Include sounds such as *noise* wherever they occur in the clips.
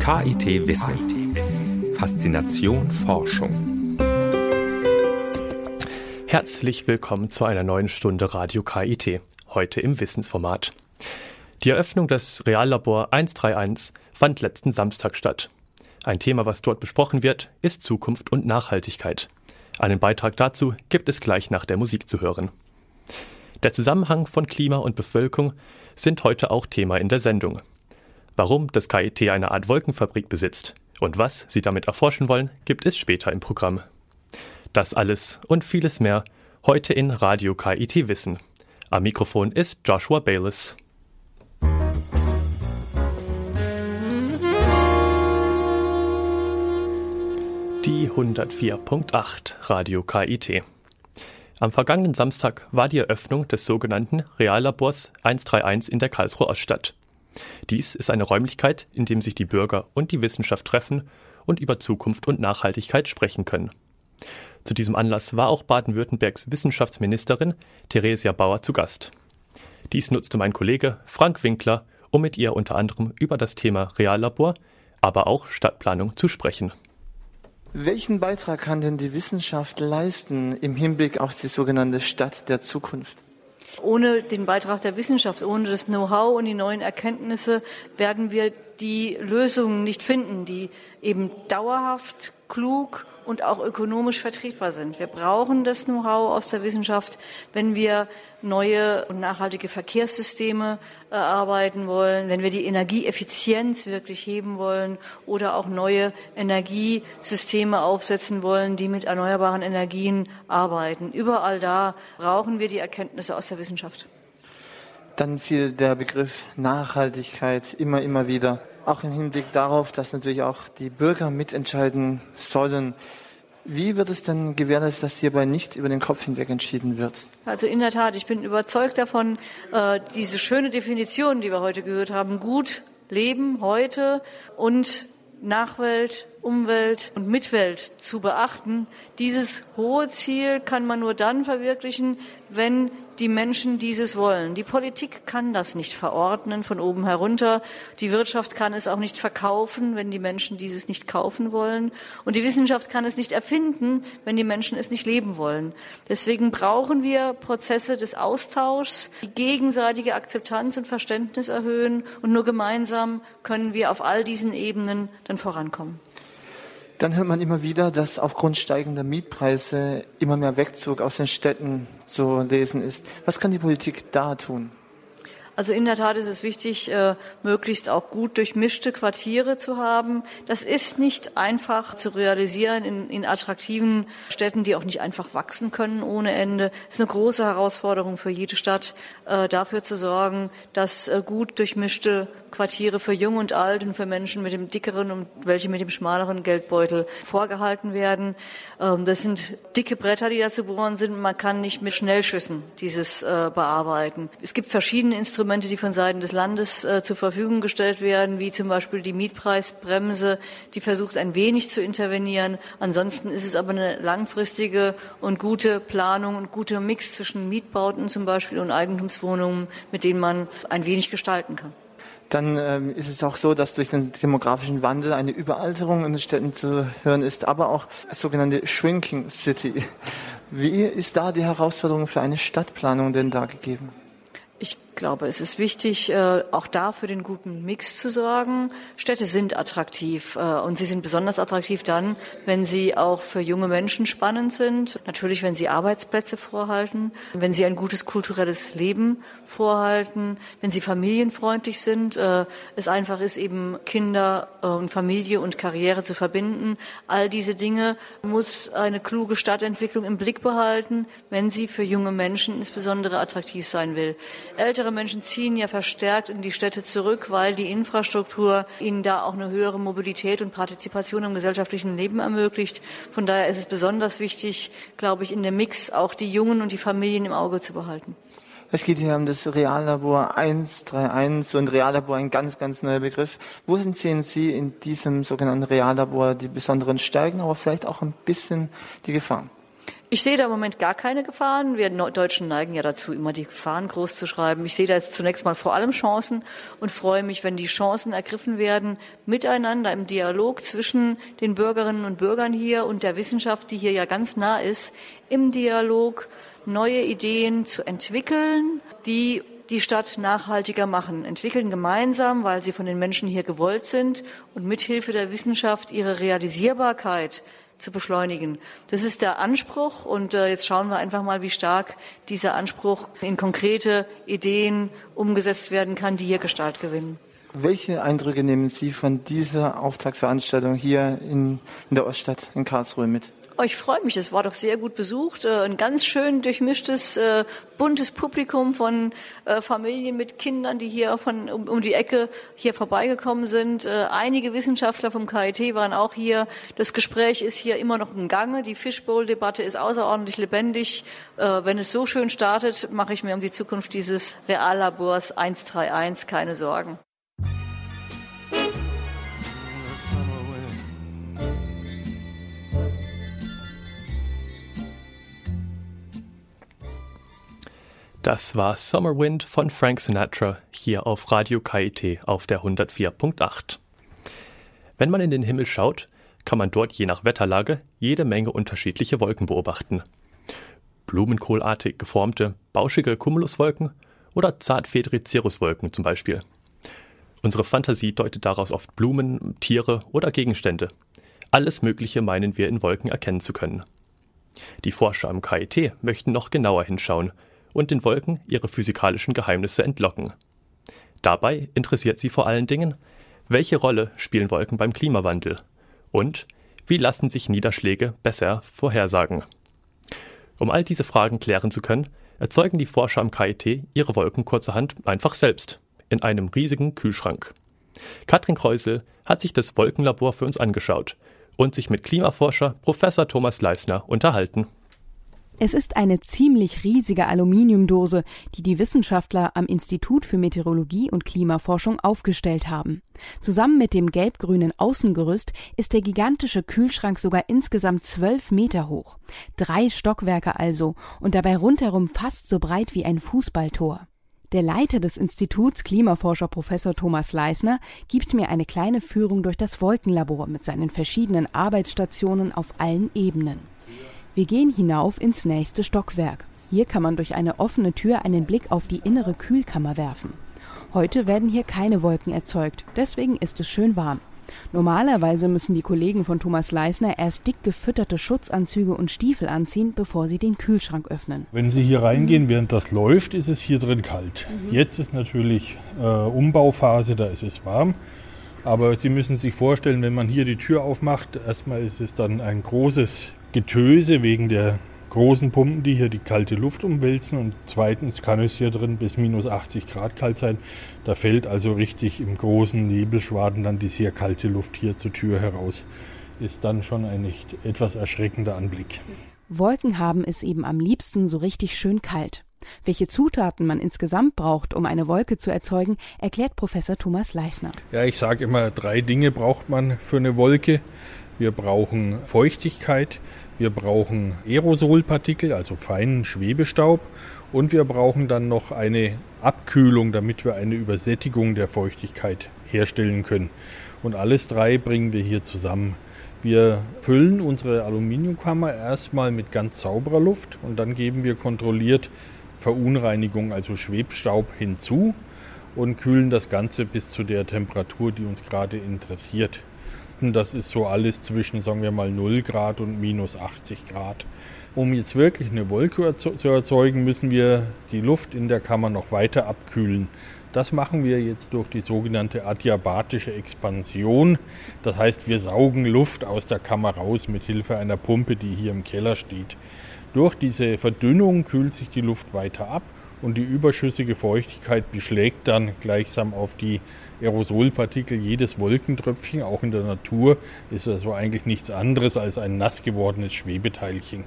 KIT Wissen. Faszination Forschung. Herzlich willkommen zu einer neuen Stunde Radio KIT, heute im Wissensformat. Die Eröffnung des Reallabor 131 fand letzten Samstag statt. Ein Thema, was dort besprochen wird, ist Zukunft und Nachhaltigkeit. Einen Beitrag dazu gibt es gleich nach der Musik zu hören. Der Zusammenhang von Klima und Bevölkerung sind heute auch Thema in der Sendung. Warum das KIT eine Art Wolkenfabrik besitzt und was Sie damit erforschen wollen, gibt es später im Programm. Das alles und vieles mehr heute in Radio KIT Wissen. Am Mikrofon ist Joshua Bayless. Die 104.8 Radio KIT. Am vergangenen Samstag war die Eröffnung des sogenannten Reallabors 131 in der Karlsruher Oststadt. Dies ist eine Räumlichkeit, in dem sich die Bürger und die Wissenschaft treffen und über Zukunft und Nachhaltigkeit sprechen können. Zu diesem Anlass war auch Baden-Württembergs Wissenschaftsministerin Theresia Bauer zu Gast. Dies nutzte mein Kollege Frank Winkler, um mit ihr unter anderem über das Thema Reallabor, aber auch Stadtplanung zu sprechen. Welchen Beitrag kann denn die Wissenschaft leisten im Hinblick auf die sogenannte Stadt der Zukunft? Ohne den Beitrag der Wissenschaft, ohne das Know-how und die neuen Erkenntnisse werden wir die Lösungen nicht finden, die eben dauerhaft, klug und auch ökonomisch vertretbar sind. Wir brauchen das Know-how aus der Wissenschaft, wenn wir neue und nachhaltige Verkehrssysteme erarbeiten wollen, wenn wir die Energieeffizienz wirklich heben wollen oder auch neue Energiesysteme aufsetzen wollen, die mit erneuerbaren Energien arbeiten. Überall da brauchen wir die Erkenntnisse aus der Wissenschaft. Dann fiel der Begriff Nachhaltigkeit immer, immer wieder. Auch im Hinblick darauf, dass natürlich auch die Bürger mitentscheiden sollen. Wie wird es denn gewährleistet, dass hierbei nicht über den Kopf hinweg entschieden wird? Also in der Tat, ich bin überzeugt davon, äh, diese schöne Definition, die wir heute gehört haben, gut leben heute und Nachwelt, Umwelt und Mitwelt zu beachten. Dieses hohe Ziel kann man nur dann verwirklichen, wenn die Menschen dieses wollen. Die Politik kann das nicht verordnen von oben herunter. Die Wirtschaft kann es auch nicht verkaufen, wenn die Menschen dieses nicht kaufen wollen. Und die Wissenschaft kann es nicht erfinden, wenn die Menschen es nicht leben wollen. Deswegen brauchen wir Prozesse des Austauschs, die gegenseitige Akzeptanz und Verständnis erhöhen. Und nur gemeinsam können wir auf all diesen Ebenen dann vorankommen. Dann hört man immer wieder, dass aufgrund steigender Mietpreise immer mehr Wegzug aus den Städten zu lesen ist. Was kann die Politik da tun? Also in der Tat ist es wichtig, äh, möglichst auch gut durchmischte Quartiere zu haben. Das ist nicht einfach zu realisieren in, in attraktiven Städten, die auch nicht einfach wachsen können ohne Ende. Es ist eine große Herausforderung für jede Stadt, äh, dafür zu sorgen, dass äh, gut durchmischte Quartiere für Jung und Alt und für Menschen mit dem dickeren und welche mit dem schmaleren Geldbeutel vorgehalten werden. Ähm, das sind dicke Bretter, die da zu bohren sind. Man kann nicht mit Schnellschüssen dieses bearbeiten. Es gibt verschiedene Instrumente, die von Seiten des Landes äh, zur Verfügung gestellt werden, wie zum Beispiel die Mietpreisbremse, die versucht ein wenig zu intervenieren. Ansonsten ist es aber eine langfristige und gute Planung und guter Mix zwischen Mietbauten zum Beispiel und Eigentumswohnungen, mit denen man ein wenig gestalten kann dann ähm, ist es auch so, dass durch den demografischen Wandel eine Überalterung in den Städten zu hören ist, aber auch sogenannte Shrinking City. Wie ist da die Herausforderung für eine Stadtplanung denn da gegeben? Ich glaube, es ist wichtig, äh, auch da für den guten Mix zu sorgen. Städte sind attraktiv äh, und sie sind besonders attraktiv dann, wenn sie auch für junge Menschen spannend sind. Natürlich, wenn sie Arbeitsplätze vorhalten, wenn sie ein gutes kulturelles Leben vorhalten, wenn sie familienfreundlich sind. Äh, es einfach ist, eben Kinder und Familie und Karriere zu verbinden. All diese Dinge muss eine kluge Stadtentwicklung im Blick behalten, wenn sie für junge Menschen insbesondere attraktiv sein will. Ältere Ältere Menschen ziehen ja verstärkt in die Städte zurück, weil die Infrastruktur ihnen da auch eine höhere Mobilität und Partizipation im gesellschaftlichen Leben ermöglicht. Von daher ist es besonders wichtig, glaube ich, in dem Mix auch die Jungen und die Familien im Auge zu behalten. Es geht hier um das Reallabor 131 so ein Reallabor ein ganz, ganz neuer Begriff. Wo sehen Sie in diesem sogenannten Reallabor die besonderen Stärken, aber vielleicht auch ein bisschen die Gefahren? Ich sehe da im Moment gar keine Gefahren. Wir Deutschen neigen ja dazu, immer die Gefahren groß zu schreiben. Ich sehe da jetzt zunächst mal vor allem Chancen und freue mich, wenn die Chancen ergriffen werden, miteinander im Dialog zwischen den Bürgerinnen und Bürgern hier und der Wissenschaft, die hier ja ganz nah ist, im Dialog neue Ideen zu entwickeln, die die Stadt nachhaltiger machen, entwickeln gemeinsam, weil sie von den Menschen hier gewollt sind und mithilfe der Wissenschaft ihre Realisierbarkeit zu beschleunigen. Das ist der Anspruch und äh, jetzt schauen wir einfach mal, wie stark dieser Anspruch in konkrete Ideen umgesetzt werden kann, die hier Gestalt gewinnen. Welche Eindrücke nehmen Sie von dieser Auftragsveranstaltung hier in, in der Oststadt in Karlsruhe mit? Oh, ich freue mich, es war doch sehr gut besucht. Äh, ein ganz schön durchmischtes, äh, buntes Publikum von äh, Familien mit Kindern, die hier von, um, um die Ecke hier vorbeigekommen sind. Einige Wissenschaftler vom KIT waren auch hier. Das Gespräch ist hier immer noch im Gange. Die Fishbowl-Debatte ist außerordentlich lebendig. Wenn es so schön startet, mache ich mir um die Zukunft dieses Reallabors 131 keine Sorgen. Das war Summer Wind von Frank Sinatra hier auf Radio KIT auf der 104.8. Wenn man in den Himmel schaut, kann man dort je nach Wetterlage jede Menge unterschiedliche Wolken beobachten. Blumenkohlartig geformte, bauschige Cumuluswolken oder zartfedrige Cirruswolken zum Beispiel. Unsere Fantasie deutet daraus oft Blumen, Tiere oder Gegenstände. Alles Mögliche meinen wir in Wolken erkennen zu können. Die Forscher am KIT möchten noch genauer hinschauen und den Wolken ihre physikalischen Geheimnisse entlocken. Dabei interessiert sie vor allen Dingen, welche Rolle spielen Wolken beim Klimawandel und wie lassen sich Niederschläge besser vorhersagen. Um all diese Fragen klären zu können, erzeugen die Forscher am KIT ihre Wolken kurzerhand einfach selbst in einem riesigen Kühlschrank. Katrin Kreusel hat sich das Wolkenlabor für uns angeschaut und sich mit Klimaforscher Professor Thomas Leisner unterhalten. Es ist eine ziemlich riesige Aluminiumdose, die die Wissenschaftler am Institut für Meteorologie und Klimaforschung aufgestellt haben. Zusammen mit dem gelb-grünen Außengerüst ist der gigantische Kühlschrank sogar insgesamt zwölf Meter hoch. Drei Stockwerke also und dabei rundherum fast so breit wie ein Fußballtor. Der Leiter des Instituts, Klimaforscher Professor Thomas Leisner, gibt mir eine kleine Führung durch das Wolkenlabor mit seinen verschiedenen Arbeitsstationen auf allen Ebenen. Wir gehen hinauf ins nächste Stockwerk. Hier kann man durch eine offene Tür einen Blick auf die innere Kühlkammer werfen. Heute werden hier keine Wolken erzeugt, deswegen ist es schön warm. Normalerweise müssen die Kollegen von Thomas Leisner erst dick gefütterte Schutzanzüge und Stiefel anziehen, bevor sie den Kühlschrank öffnen. Wenn Sie hier reingehen, während das läuft, ist es hier drin kalt. Mhm. Jetzt ist natürlich äh, Umbauphase, da ist es warm. Aber Sie müssen sich vorstellen, wenn man hier die Tür aufmacht, erstmal ist es dann ein großes Getöse wegen der großen Pumpen, die hier die kalte Luft umwälzen. Und zweitens kann es hier drin bis minus 80 Grad kalt sein. Da fällt also richtig im großen Nebelschwaden dann die sehr kalte Luft hier zur Tür heraus. Ist dann schon ein nicht etwas erschreckender Anblick. Wolken haben es eben am liebsten so richtig schön kalt. Welche Zutaten man insgesamt braucht, um eine Wolke zu erzeugen, erklärt Professor Thomas Leisner. Ja, ich sage immer, drei Dinge braucht man für eine Wolke. Wir brauchen Feuchtigkeit, wir brauchen Aerosolpartikel, also feinen Schwebestaub und wir brauchen dann noch eine Abkühlung, damit wir eine Übersättigung der Feuchtigkeit herstellen können. Und alles drei bringen wir hier zusammen. Wir füllen unsere Aluminiumkammer erstmal mit ganz sauberer Luft und dann geben wir kontrolliert Verunreinigung, also Schwebstaub hinzu und kühlen das Ganze bis zu der Temperatur, die uns gerade interessiert. Das ist so alles zwischen, sagen wir mal, 0 Grad und minus 80 Grad. Um jetzt wirklich eine Wolke zu erzeugen, müssen wir die Luft in der Kammer noch weiter abkühlen. Das machen wir jetzt durch die sogenannte adiabatische Expansion. Das heißt, wir saugen Luft aus der Kammer raus mit Hilfe einer Pumpe, die hier im Keller steht. Durch diese Verdünnung kühlt sich die Luft weiter ab und die überschüssige Feuchtigkeit beschlägt dann gleichsam auf die Aerosolpartikel. Jedes Wolkentröpfchen, auch in der Natur, ist also eigentlich nichts anderes als ein nass gewordenes Schwebeteilchen.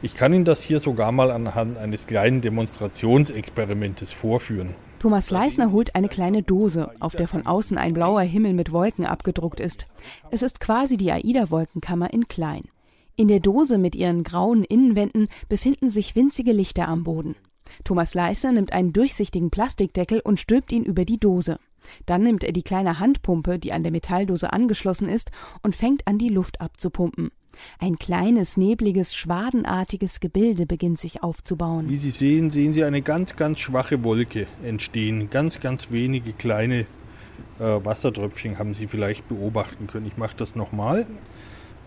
Ich kann Ihnen das hier sogar mal anhand eines kleinen Demonstrationsexperimentes vorführen. Thomas Leisner holt eine kleine Dose, auf der von außen ein blauer Himmel mit Wolken abgedruckt ist. Es ist quasi die AIDA-Wolkenkammer in klein. In der Dose mit ihren grauen Innenwänden befinden sich winzige Lichter am Boden. Thomas Leisse nimmt einen durchsichtigen Plastikdeckel und stülpt ihn über die Dose. Dann nimmt er die kleine Handpumpe, die an der Metalldose angeschlossen ist, und fängt an, die Luft abzupumpen. Ein kleines, nebliges, schwadenartiges Gebilde beginnt sich aufzubauen. Wie Sie sehen, sehen Sie eine ganz, ganz schwache Wolke entstehen. Ganz, ganz wenige kleine äh, Wassertröpfchen haben Sie vielleicht beobachten können. Ich mache das nochmal.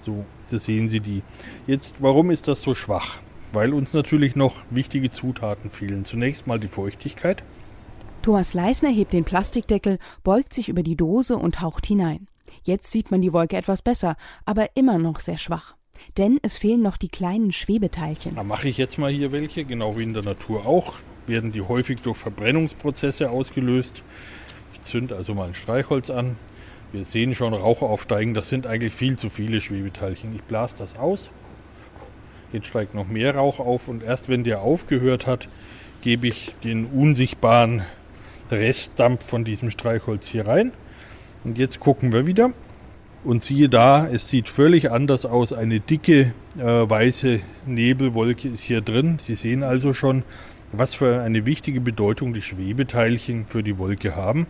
So, da sehen Sie die. Jetzt, warum ist das so schwach? Weil uns natürlich noch wichtige Zutaten fehlen. Zunächst mal die Feuchtigkeit. Thomas Leisner hebt den Plastikdeckel, beugt sich über die Dose und haucht hinein. Jetzt sieht man die Wolke etwas besser, aber immer noch sehr schwach. Denn es fehlen noch die kleinen Schwebeteilchen. Da mache ich jetzt mal hier welche, genau wie in der Natur auch. Werden die häufig durch Verbrennungsprozesse ausgelöst. Ich zünde also mal ein Streichholz an. Wir sehen schon Rauch aufsteigen. Das sind eigentlich viel zu viele Schwebeteilchen. Ich blase das aus. Jetzt steigt noch mehr Rauch auf und erst wenn der aufgehört hat, gebe ich den unsichtbaren Restdampf von diesem Streichholz hier rein. Und jetzt gucken wir wieder. Und siehe da, es sieht völlig anders aus. Eine dicke äh, weiße Nebelwolke ist hier drin. Sie sehen also schon, was für eine wichtige Bedeutung die Schwebeteilchen für die Wolke haben.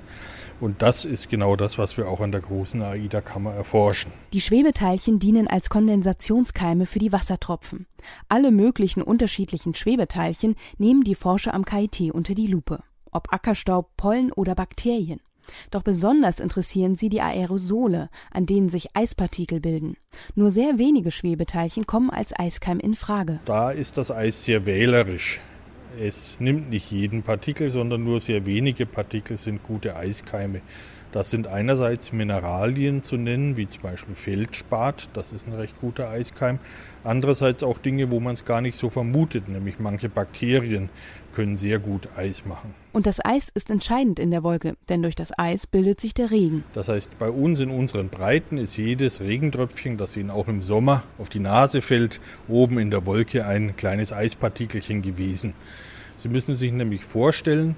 Und das ist genau das, was wir auch an der großen AIDA-Kammer erforschen. Die Schwebeteilchen dienen als Kondensationskeime für die Wassertropfen. Alle möglichen unterschiedlichen Schwebeteilchen nehmen die Forscher am KIT unter die Lupe. Ob Ackerstaub, Pollen oder Bakterien. Doch besonders interessieren sie die Aerosole, an denen sich Eispartikel bilden. Nur sehr wenige Schwebeteilchen kommen als Eiskeim in Frage. Da ist das Eis sehr wählerisch. Es nimmt nicht jeden Partikel, sondern nur sehr wenige Partikel sind gute Eiskeime. Das sind einerseits Mineralien zu nennen, wie zum Beispiel Feldspat, das ist ein recht guter Eiskeim. Andererseits auch Dinge, wo man es gar nicht so vermutet, nämlich manche Bakterien können sehr gut Eis machen. Und das Eis ist entscheidend in der Wolke, denn durch das Eis bildet sich der Regen. Das heißt, bei uns in unseren Breiten ist jedes Regentröpfchen, das Ihnen auch im Sommer auf die Nase fällt, oben in der Wolke ein kleines Eispartikelchen gewesen. Sie müssen sich nämlich vorstellen,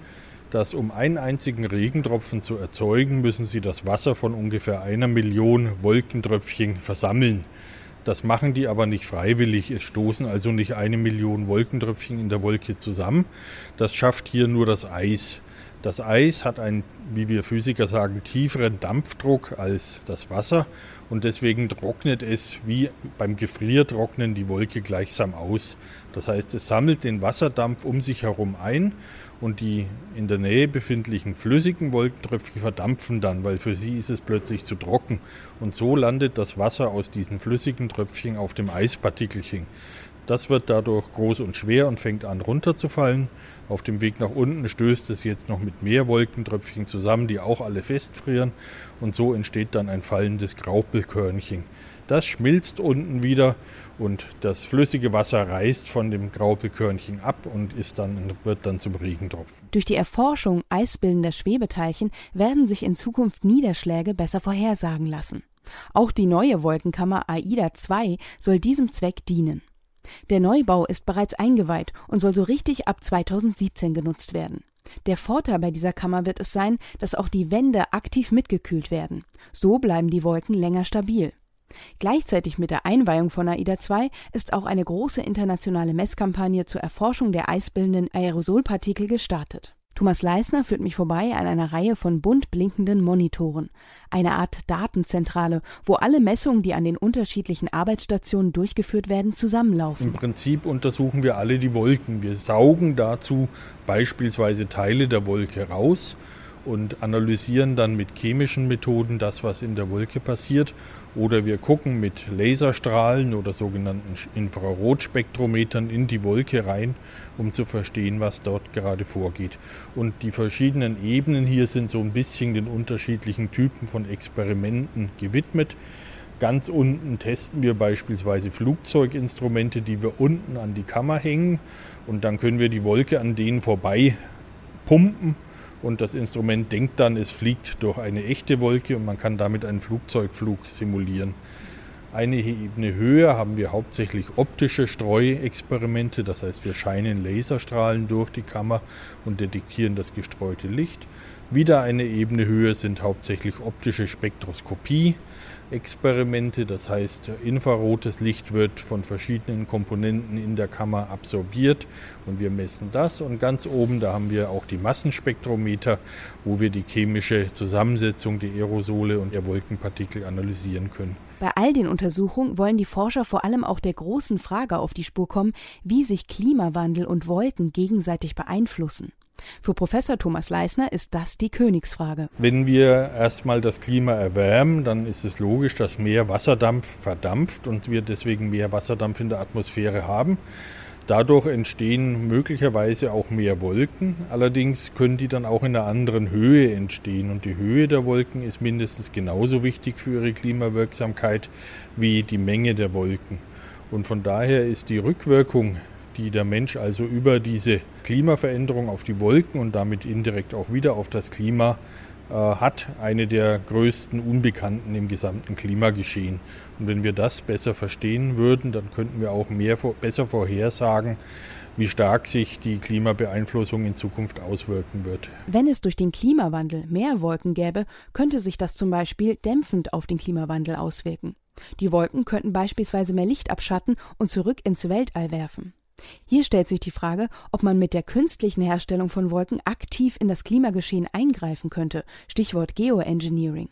dass um einen einzigen Regentropfen zu erzeugen, müssen Sie das Wasser von ungefähr einer Million Wolkentröpfchen versammeln. Das machen die aber nicht freiwillig. Es stoßen also nicht eine Million Wolkentröpfchen in der Wolke zusammen. Das schafft hier nur das Eis. Das Eis hat einen, wie wir Physiker sagen, tieferen Dampfdruck als das Wasser und deswegen trocknet es wie beim Gefriertrocknen die Wolke gleichsam aus. Das heißt, es sammelt den Wasserdampf um sich herum ein und die in der Nähe befindlichen flüssigen Wolkentröpfchen verdampfen dann, weil für sie ist es plötzlich zu trocken. Und so landet das Wasser aus diesen flüssigen Tröpfchen auf dem Eispartikelchen. Das wird dadurch groß und schwer und fängt an runterzufallen. Auf dem Weg nach unten stößt es jetzt noch mit mehr Wolkentröpfchen zusammen, die auch alle festfrieren. Und so entsteht dann ein fallendes Graupelkörnchen. Das schmilzt unten wieder und das flüssige Wasser reißt von dem Graupelkörnchen ab und ist dann, wird dann zum Regentropfen. Durch die Erforschung eisbildender Schwebeteilchen werden sich in Zukunft Niederschläge besser vorhersagen lassen. Auch die neue Wolkenkammer AIDA II soll diesem Zweck dienen. Der Neubau ist bereits eingeweiht und soll so richtig ab 2017 genutzt werden. Der Vorteil bei dieser Kammer wird es sein, dass auch die Wände aktiv mitgekühlt werden. So bleiben die Wolken länger stabil. Gleichzeitig mit der Einweihung von AIDA II ist auch eine große internationale Messkampagne zur Erforschung der eisbildenden Aerosolpartikel gestartet. Thomas Leisner führt mich vorbei an einer Reihe von bunt blinkenden Monitoren, eine Art Datenzentrale, wo alle Messungen, die an den unterschiedlichen Arbeitsstationen durchgeführt werden, zusammenlaufen. Im Prinzip untersuchen wir alle die Wolken. Wir saugen dazu beispielsweise Teile der Wolke raus und analysieren dann mit chemischen Methoden das, was in der Wolke passiert oder wir gucken mit Laserstrahlen oder sogenannten Infrarotspektrometern in die Wolke rein, um zu verstehen, was dort gerade vorgeht. Und die verschiedenen Ebenen hier sind so ein bisschen den unterschiedlichen Typen von Experimenten gewidmet. Ganz unten testen wir beispielsweise Flugzeuginstrumente, die wir unten an die Kammer hängen und dann können wir die Wolke an denen vorbei pumpen und das Instrument denkt dann, es fliegt durch eine echte Wolke und man kann damit einen Flugzeugflug simulieren. Eine Ebene höher haben wir hauptsächlich optische Streuexperimente, das heißt wir scheinen Laserstrahlen durch die Kammer und detektieren das gestreute Licht. Wieder eine Ebene höher sind hauptsächlich optische Spektroskopie. Experimente. Das heißt, infrarotes Licht wird von verschiedenen Komponenten in der Kammer absorbiert und wir messen das. Und ganz oben, da haben wir auch die Massenspektrometer, wo wir die chemische Zusammensetzung der Aerosole und der Wolkenpartikel analysieren können. Bei all den Untersuchungen wollen die Forscher vor allem auch der großen Frage auf die Spur kommen, wie sich Klimawandel und Wolken gegenseitig beeinflussen. Für Professor Thomas Leisner ist das die Königsfrage. Wenn wir erstmal das Klima erwärmen, dann ist es logisch, dass mehr Wasserdampf verdampft und wir deswegen mehr Wasserdampf in der Atmosphäre haben. Dadurch entstehen möglicherweise auch mehr Wolken. Allerdings können die dann auch in einer anderen Höhe entstehen. Und die Höhe der Wolken ist mindestens genauso wichtig für ihre Klimawirksamkeit wie die Menge der Wolken. Und von daher ist die Rückwirkung die der Mensch also über diese Klimaveränderung auf die Wolken und damit indirekt auch wieder auf das Klima äh, hat, eine der größten Unbekannten im gesamten Klimageschehen. Und wenn wir das besser verstehen würden, dann könnten wir auch mehr, besser vorhersagen, wie stark sich die Klimabeeinflussung in Zukunft auswirken wird. Wenn es durch den Klimawandel mehr Wolken gäbe, könnte sich das zum Beispiel dämpfend auf den Klimawandel auswirken. Die Wolken könnten beispielsweise mehr Licht abschatten und zurück ins Weltall werfen. Hier stellt sich die Frage, ob man mit der künstlichen Herstellung von Wolken aktiv in das Klimageschehen eingreifen könnte. Stichwort Geoengineering.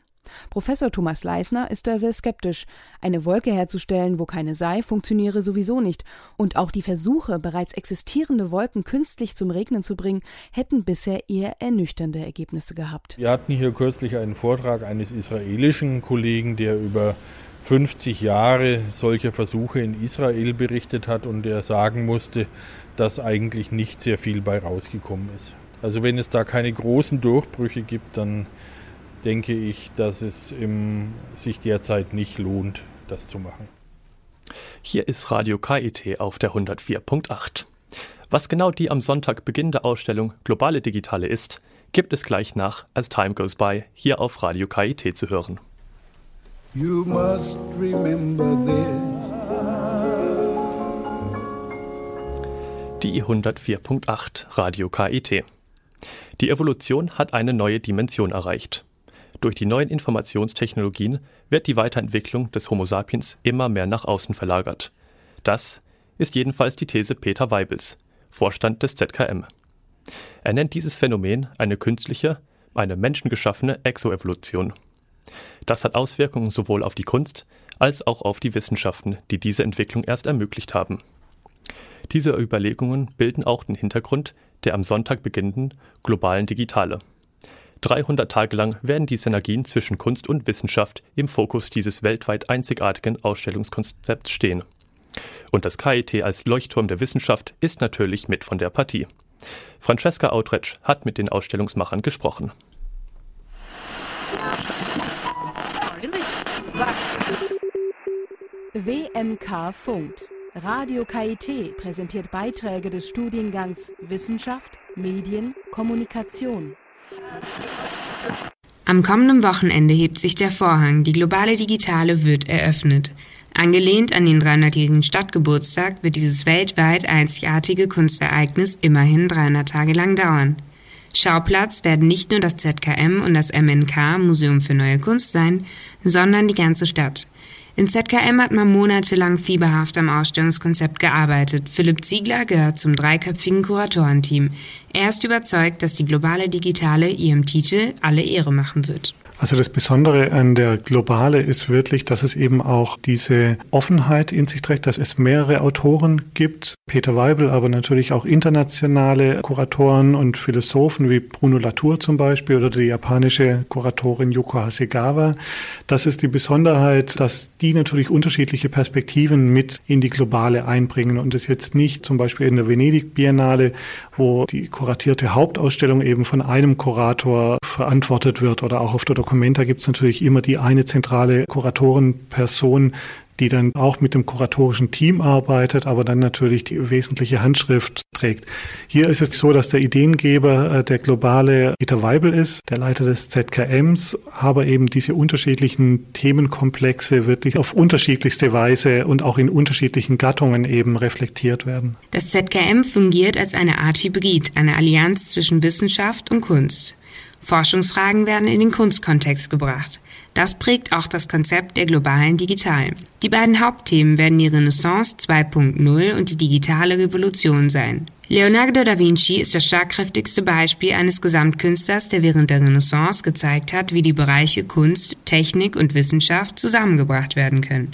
Professor Thomas Leisner ist da sehr skeptisch. Eine Wolke herzustellen, wo keine sei, funktioniere sowieso nicht. Und auch die Versuche, bereits existierende Wolken künstlich zum Regnen zu bringen, hätten bisher eher ernüchternde Ergebnisse gehabt. Wir hatten hier kürzlich einen Vortrag eines israelischen Kollegen, der über 50 Jahre solcher Versuche in Israel berichtet hat und er sagen musste, dass eigentlich nicht sehr viel bei rausgekommen ist. Also wenn es da keine großen Durchbrüche gibt, dann denke ich, dass es im, sich derzeit nicht lohnt, das zu machen. Hier ist Radio KIT auf der 104.8. Was genau die am Sonntag beginnende Ausstellung Globale Digitale ist, gibt es gleich nach As Time Goes By hier auf Radio KIT zu hören. You must remember this. Die 104.8 Radio KIT. Die Evolution hat eine neue Dimension erreicht. Durch die neuen Informationstechnologien wird die Weiterentwicklung des Homo sapiens immer mehr nach außen verlagert. Das ist jedenfalls die These Peter Weibels, Vorstand des ZKM. Er nennt dieses Phänomen eine künstliche, eine menschengeschaffene Exoevolution. Das hat Auswirkungen sowohl auf die Kunst als auch auf die Wissenschaften, die diese Entwicklung erst ermöglicht haben. Diese Überlegungen bilden auch den Hintergrund der am Sonntag beginnenden globalen Digitale. 300 Tage lang werden die Synergien zwischen Kunst und Wissenschaft im Fokus dieses weltweit einzigartigen Ausstellungskonzepts stehen. Und das KIT als Leuchtturm der Wissenschaft ist natürlich mit von der Partie. Francesca Outretsch hat mit den Ausstellungsmachern gesprochen. WMK funkt. Radio KIT präsentiert Beiträge des Studiengangs Wissenschaft, Medien, Kommunikation. Am kommenden Wochenende hebt sich der Vorhang. Die globale Digitale wird eröffnet. Angelehnt an den 300-jährigen Stadtgeburtstag wird dieses weltweit einzigartige Kunstereignis immerhin 300 Tage lang dauern. Schauplatz werden nicht nur das ZKM und das MNK Museum für Neue Kunst sein, sondern die ganze Stadt. Im ZKM hat man monatelang fieberhaft am Ausstellungskonzept gearbeitet. Philipp Ziegler gehört zum dreiköpfigen Kuratorenteam. Er ist überzeugt, dass die globale Digitale ihrem Titel alle Ehre machen wird. Also das Besondere an der Globale ist wirklich, dass es eben auch diese Offenheit in sich trägt, dass es mehrere Autoren gibt, Peter Weibel, aber natürlich auch internationale Kuratoren und Philosophen wie Bruno Latour zum Beispiel oder die japanische Kuratorin Yoko Hasegawa. Das ist die Besonderheit, dass die natürlich unterschiedliche Perspektiven mit in die Globale einbringen und es jetzt nicht zum Beispiel in der Venedig Biennale, wo die kuratierte Hauptausstellung eben von einem Kurator verantwortet wird oder auch auf der Documenta gibt es natürlich immer die eine zentrale Kuratorenperson, die dann auch mit dem kuratorischen Team arbeitet, aber dann natürlich die wesentliche Handschrift trägt. Hier ist es so, dass der Ideengeber äh, der globale Peter Weibel ist, der Leiter des ZKMs, aber eben diese unterschiedlichen Themenkomplexe wirklich auf unterschiedlichste Weise und auch in unterschiedlichen Gattungen eben reflektiert werden. Das ZKM fungiert als eine Art Hybrid, eine Allianz zwischen Wissenschaft und Kunst. Forschungsfragen werden in den Kunstkontext gebracht. Das prägt auch das Konzept der globalen Digitalen. Die beiden Hauptthemen werden die Renaissance 2.0 und die digitale Revolution sein. Leonardo da Vinci ist das schlagkräftigste Beispiel eines Gesamtkünstlers, der während der Renaissance gezeigt hat, wie die Bereiche Kunst, Technik und Wissenschaft zusammengebracht werden können.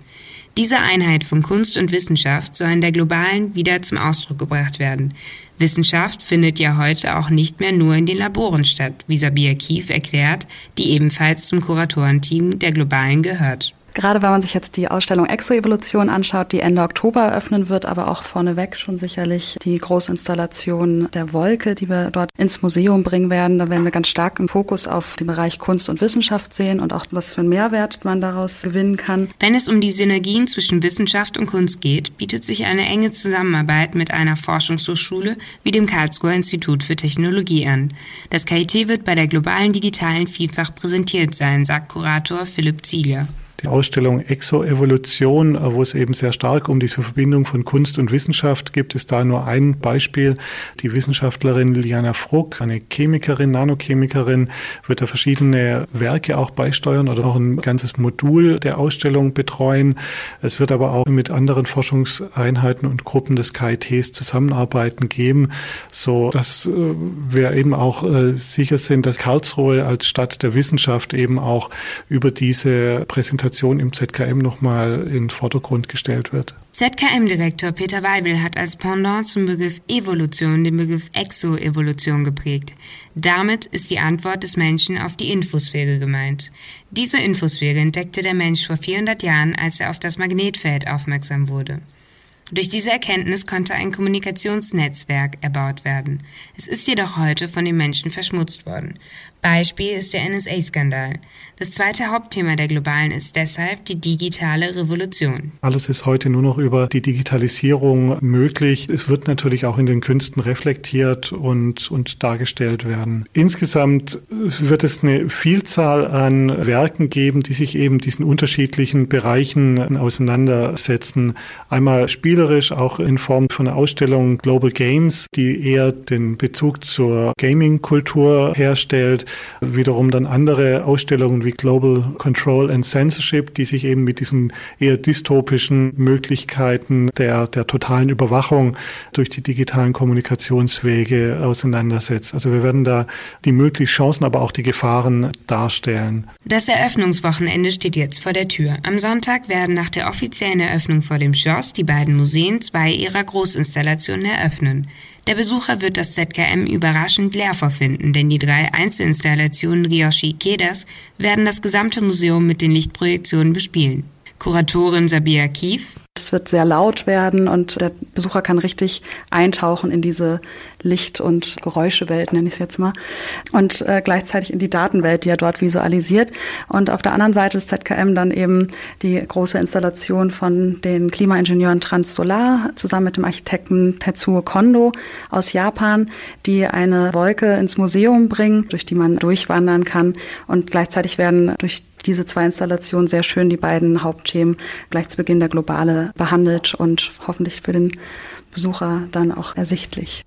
Diese Einheit von Kunst und Wissenschaft soll in der globalen wieder zum Ausdruck gebracht werden. Wissenschaft findet ja heute auch nicht mehr nur in den Laboren statt, wie Sabia Kief erklärt, die ebenfalls zum Kuratorenteam der Globalen gehört. Gerade wenn man sich jetzt die Ausstellung Exoevolution anschaut, die Ende Oktober eröffnen wird, aber auch vorneweg schon sicherlich die Großinstallation der Wolke, die wir dort ins Museum bringen werden. Da werden wir ganz stark im Fokus auf den Bereich Kunst und Wissenschaft sehen und auch was für einen Mehrwert man daraus gewinnen kann. Wenn es um die Synergien zwischen Wissenschaft und Kunst geht, bietet sich eine enge Zusammenarbeit mit einer Forschungshochschule wie dem Karlsruher Institut für Technologie an. Das KIT wird bei der globalen digitalen Vielfach präsentiert sein, sagt Kurator Philipp Ziegler die Ausstellung Exoevolution, äh, wo es eben sehr stark um diese Verbindung von Kunst und Wissenschaft gibt, ist da nur ein Beispiel. Die Wissenschaftlerin Liana Fruck, eine Chemikerin, Nanochemikerin, wird da verschiedene Werke auch beisteuern oder auch ein ganzes Modul der Ausstellung betreuen. Es wird aber auch mit anderen Forschungseinheiten und Gruppen des KITs zusammenarbeiten geben, so dass äh, wir eben auch äh, sicher sind, dass Karlsruhe als Stadt der Wissenschaft eben auch über diese Präsentation Präsentation im ZKM nochmal in den Vordergrund gestellt wird. ZKM-Direktor Peter Weibel hat als Pendant zum Begriff Evolution den Begriff Exoevolution geprägt. Damit ist die Antwort des Menschen auf die Infosphäre gemeint. Diese Infosphäre entdeckte der Mensch vor 400 Jahren, als er auf das Magnetfeld aufmerksam wurde. Durch diese Erkenntnis konnte ein Kommunikationsnetzwerk erbaut werden. Es ist jedoch heute von den Menschen verschmutzt worden. Beispiel ist der NSA-Skandal. Das zweite Hauptthema der Globalen ist deshalb die digitale Revolution. Alles ist heute nur noch über die Digitalisierung möglich. Es wird natürlich auch in den Künsten reflektiert und, und dargestellt werden. Insgesamt wird es eine Vielzahl an Werken geben, die sich eben diesen unterschiedlichen Bereichen auseinandersetzen. Einmal spielerisch, auch in Form von einer Ausstellung Global Games, die eher den Bezug zur Gaming-Kultur herstellt wiederum dann andere Ausstellungen wie Global Control and Censorship, die sich eben mit diesen eher dystopischen Möglichkeiten der, der totalen Überwachung durch die digitalen Kommunikationswege auseinandersetzt. Also wir werden da die möglichen Chancen, aber auch die Gefahren darstellen. Das Eröffnungswochenende steht jetzt vor der Tür. Am Sonntag werden nach der offiziellen Eröffnung vor dem Schloss die beiden Museen zwei ihrer Großinstallationen eröffnen. Der Besucher wird das ZKM überraschend leer vorfinden, denn die drei Einzelinstallationen Ryoshi Kedas werden das gesamte Museum mit den Lichtprojektionen bespielen. Kuratorin Sabia Kief es wird sehr laut werden und der Besucher kann richtig eintauchen in diese Licht- und Geräuschewelt, nenne ich es jetzt mal, und äh, gleichzeitig in die Datenwelt, die er dort visualisiert. Und auf der anderen Seite des ZKM dann eben die große Installation von den Klimaingenieuren Transsolar zusammen mit dem Architekten Tetsuo Kondo aus Japan, die eine Wolke ins Museum bringen, durch die man durchwandern kann. Und gleichzeitig werden durch diese zwei Installationen sehr schön die beiden Hauptthemen gleich zu Beginn der globale behandelt und hoffentlich für den Besucher dann auch ersichtlich.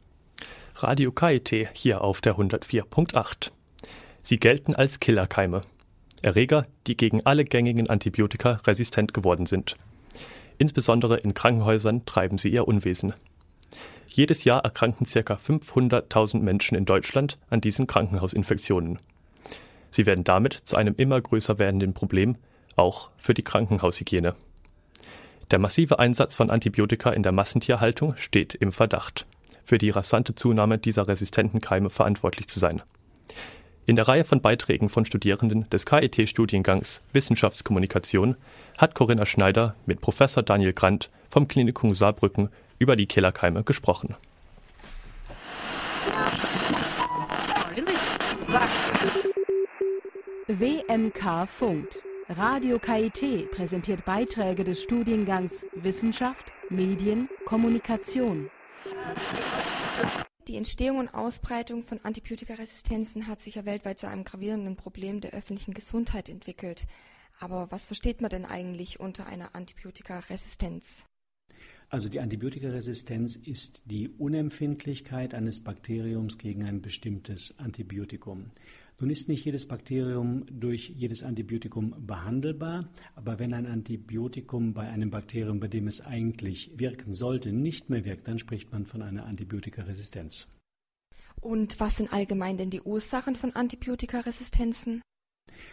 Radio KIT hier auf der 104.8. Sie gelten als Killerkeime. Erreger, die gegen alle gängigen Antibiotika resistent geworden sind. Insbesondere in Krankenhäusern treiben sie ihr Unwesen. Jedes Jahr erkranken ca. 500.000 Menschen in Deutschland an diesen Krankenhausinfektionen. Sie werden damit zu einem immer größer werdenden Problem, auch für die Krankenhaushygiene. Der massive Einsatz von Antibiotika in der Massentierhaltung steht im Verdacht, für die rasante Zunahme dieser resistenten Keime verantwortlich zu sein. In der Reihe von Beiträgen von Studierenden des KIT-Studiengangs Wissenschaftskommunikation hat Corinna Schneider mit Professor Daniel Grant vom Klinikum Saarbrücken über die Killerkeime gesprochen. WMK funkt. Radio KIT präsentiert Beiträge des Studiengangs Wissenschaft, Medien, Kommunikation. Die Entstehung und Ausbreitung von Antibiotikaresistenzen hat sich ja weltweit zu einem gravierenden Problem der öffentlichen Gesundheit entwickelt. Aber was versteht man denn eigentlich unter einer Antibiotikaresistenz? Also die Antibiotikaresistenz ist die Unempfindlichkeit eines Bakteriums gegen ein bestimmtes Antibiotikum. Nun ist nicht jedes Bakterium durch jedes Antibiotikum behandelbar, aber wenn ein Antibiotikum bei einem Bakterium, bei dem es eigentlich wirken sollte, nicht mehr wirkt, dann spricht man von einer Antibiotikaresistenz. Und was sind allgemein denn die Ursachen von Antibiotikaresistenzen?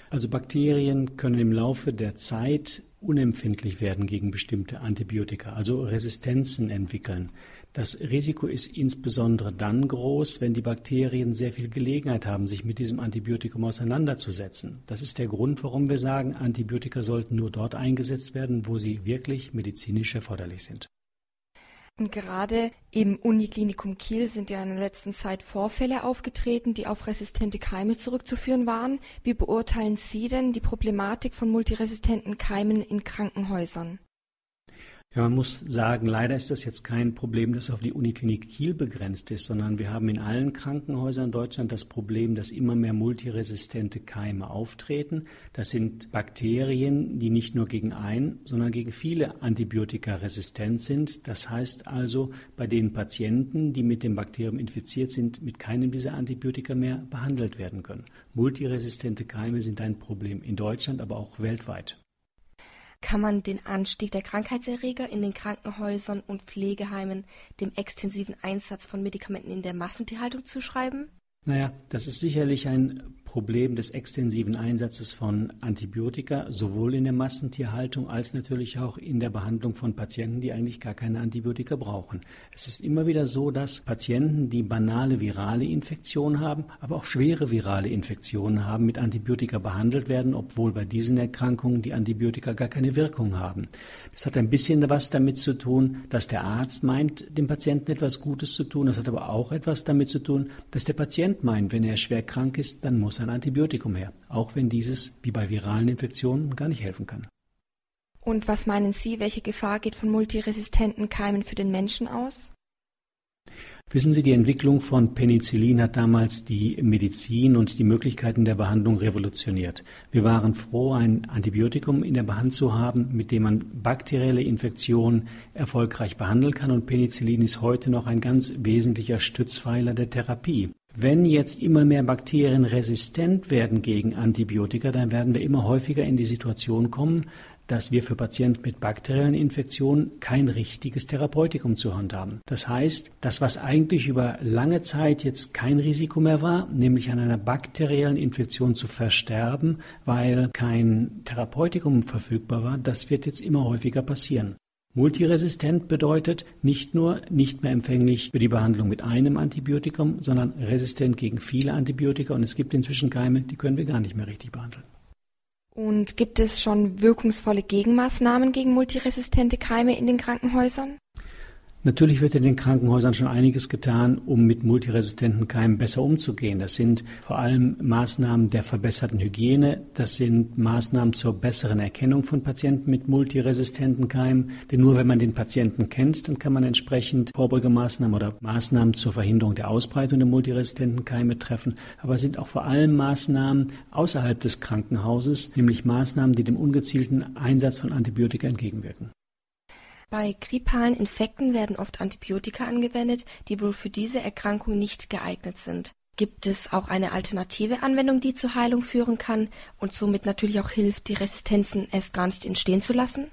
Also Bakterien können im Laufe der Zeit unempfindlich werden gegen bestimmte Antibiotika, also Resistenzen entwickeln. Das Risiko ist insbesondere dann groß, wenn die Bakterien sehr viel Gelegenheit haben, sich mit diesem Antibiotikum auseinanderzusetzen. Das ist der Grund, warum wir sagen, Antibiotika sollten nur dort eingesetzt werden, wo sie wirklich medizinisch erforderlich sind. Und gerade im Uniklinikum Kiel sind ja in der letzten Zeit Vorfälle aufgetreten, die auf resistente Keime zurückzuführen waren. Wie beurteilen Sie denn die Problematik von multiresistenten Keimen in Krankenhäusern? Ja, man muss sagen, leider ist das jetzt kein Problem, das auf die Uniklinik Kiel begrenzt ist, sondern wir haben in allen Krankenhäusern Deutschland das Problem, dass immer mehr multiresistente Keime auftreten. Das sind Bakterien, die nicht nur gegen ein, sondern gegen viele Antibiotika resistent sind. Das heißt also, bei den Patienten, die mit dem Bakterium infiziert sind, mit keinem dieser Antibiotika mehr behandelt werden können. Multiresistente Keime sind ein Problem in Deutschland, aber auch weltweit. Kann man den Anstieg der Krankheitserreger in den Krankenhäusern und Pflegeheimen dem extensiven Einsatz von Medikamenten in der Massentierhaltung zuschreiben? Naja, das ist sicherlich ein Problem des extensiven Einsatzes von Antibiotika, sowohl in der Massentierhaltung als natürlich auch in der Behandlung von Patienten, die eigentlich gar keine Antibiotika brauchen. Es ist immer wieder so, dass Patienten, die banale virale Infektionen haben, aber auch schwere virale Infektionen haben, mit Antibiotika behandelt werden, obwohl bei diesen Erkrankungen die Antibiotika gar keine Wirkung haben. Das hat ein bisschen was damit zu tun, dass der Arzt meint, dem Patienten etwas Gutes zu tun. Das hat aber auch etwas damit zu tun, dass der Patient meint, wenn er schwer krank ist, dann muss ein Antibiotikum her, auch wenn dieses, wie bei viralen Infektionen, gar nicht helfen kann. Und was meinen Sie, welche Gefahr geht von multiresistenten Keimen für den Menschen aus? Wissen Sie, die Entwicklung von Penicillin hat damals die Medizin und die Möglichkeiten der Behandlung revolutioniert. Wir waren froh, ein Antibiotikum in der Hand zu haben, mit dem man bakterielle Infektionen erfolgreich behandeln kann. Und Penicillin ist heute noch ein ganz wesentlicher Stützpfeiler der Therapie. Wenn jetzt immer mehr Bakterien resistent werden gegen Antibiotika, dann werden wir immer häufiger in die Situation kommen, dass wir für Patienten mit bakteriellen Infektionen kein richtiges Therapeutikum zur Hand haben. Das heißt, das, was eigentlich über lange Zeit jetzt kein Risiko mehr war, nämlich an einer bakteriellen Infektion zu versterben, weil kein Therapeutikum verfügbar war, das wird jetzt immer häufiger passieren. Multiresistent bedeutet nicht nur nicht mehr empfänglich für die Behandlung mit einem Antibiotikum, sondern resistent gegen viele Antibiotika und es gibt inzwischen Keime, die können wir gar nicht mehr richtig behandeln. Und gibt es schon wirkungsvolle Gegenmaßnahmen gegen multiresistente Keime in den Krankenhäusern? Natürlich wird in den Krankenhäusern schon einiges getan, um mit multiresistenten Keimen besser umzugehen. Das sind vor allem Maßnahmen der verbesserten Hygiene, das sind Maßnahmen zur besseren Erkennung von Patienten mit multiresistenten Keimen. Denn nur wenn man den Patienten kennt, dann kann man entsprechend Vorbeugemaßnahmen oder Maßnahmen zur Verhinderung der Ausbreitung der multiresistenten Keime treffen. Aber es sind auch vor allem Maßnahmen außerhalb des Krankenhauses, nämlich Maßnahmen, die dem ungezielten Einsatz von Antibiotika entgegenwirken. Bei grippalen Infekten werden oft Antibiotika angewendet, die wohl für diese Erkrankung nicht geeignet sind. Gibt es auch eine alternative Anwendung, die zur Heilung führen kann und somit natürlich auch hilft, die Resistenzen erst gar nicht entstehen zu lassen?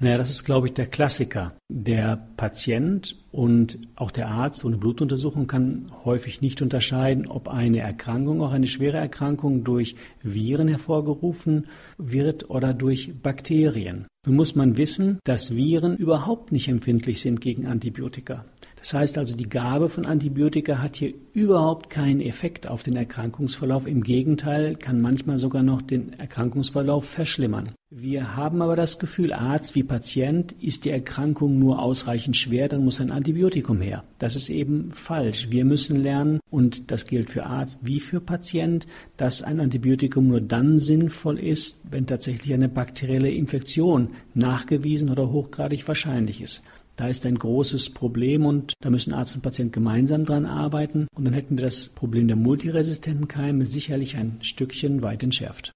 Naja, das ist, glaube ich, der Klassiker. Der Patient und auch der Arzt ohne Blutuntersuchung kann häufig nicht unterscheiden, ob eine Erkrankung, auch eine schwere Erkrankung, durch Viren hervorgerufen wird oder durch Bakterien. Nun muss man wissen, dass Viren überhaupt nicht empfindlich sind gegen Antibiotika. Das heißt also, die Gabe von Antibiotika hat hier überhaupt keinen Effekt auf den Erkrankungsverlauf. Im Gegenteil, kann manchmal sogar noch den Erkrankungsverlauf verschlimmern. Wir haben aber das Gefühl, Arzt wie Patient, ist die Erkrankung nur ausreichend schwer, dann muss ein Antibiotikum her. Das ist eben falsch. Wir müssen lernen, und das gilt für Arzt wie für Patient, dass ein Antibiotikum nur dann sinnvoll ist, wenn tatsächlich eine bakterielle Infektion nachgewiesen oder hochgradig wahrscheinlich ist. Da ist ein großes Problem und da müssen Arzt und Patient gemeinsam dran arbeiten. Und dann hätten wir das Problem der multiresistenten Keime sicherlich ein Stückchen weit entschärft.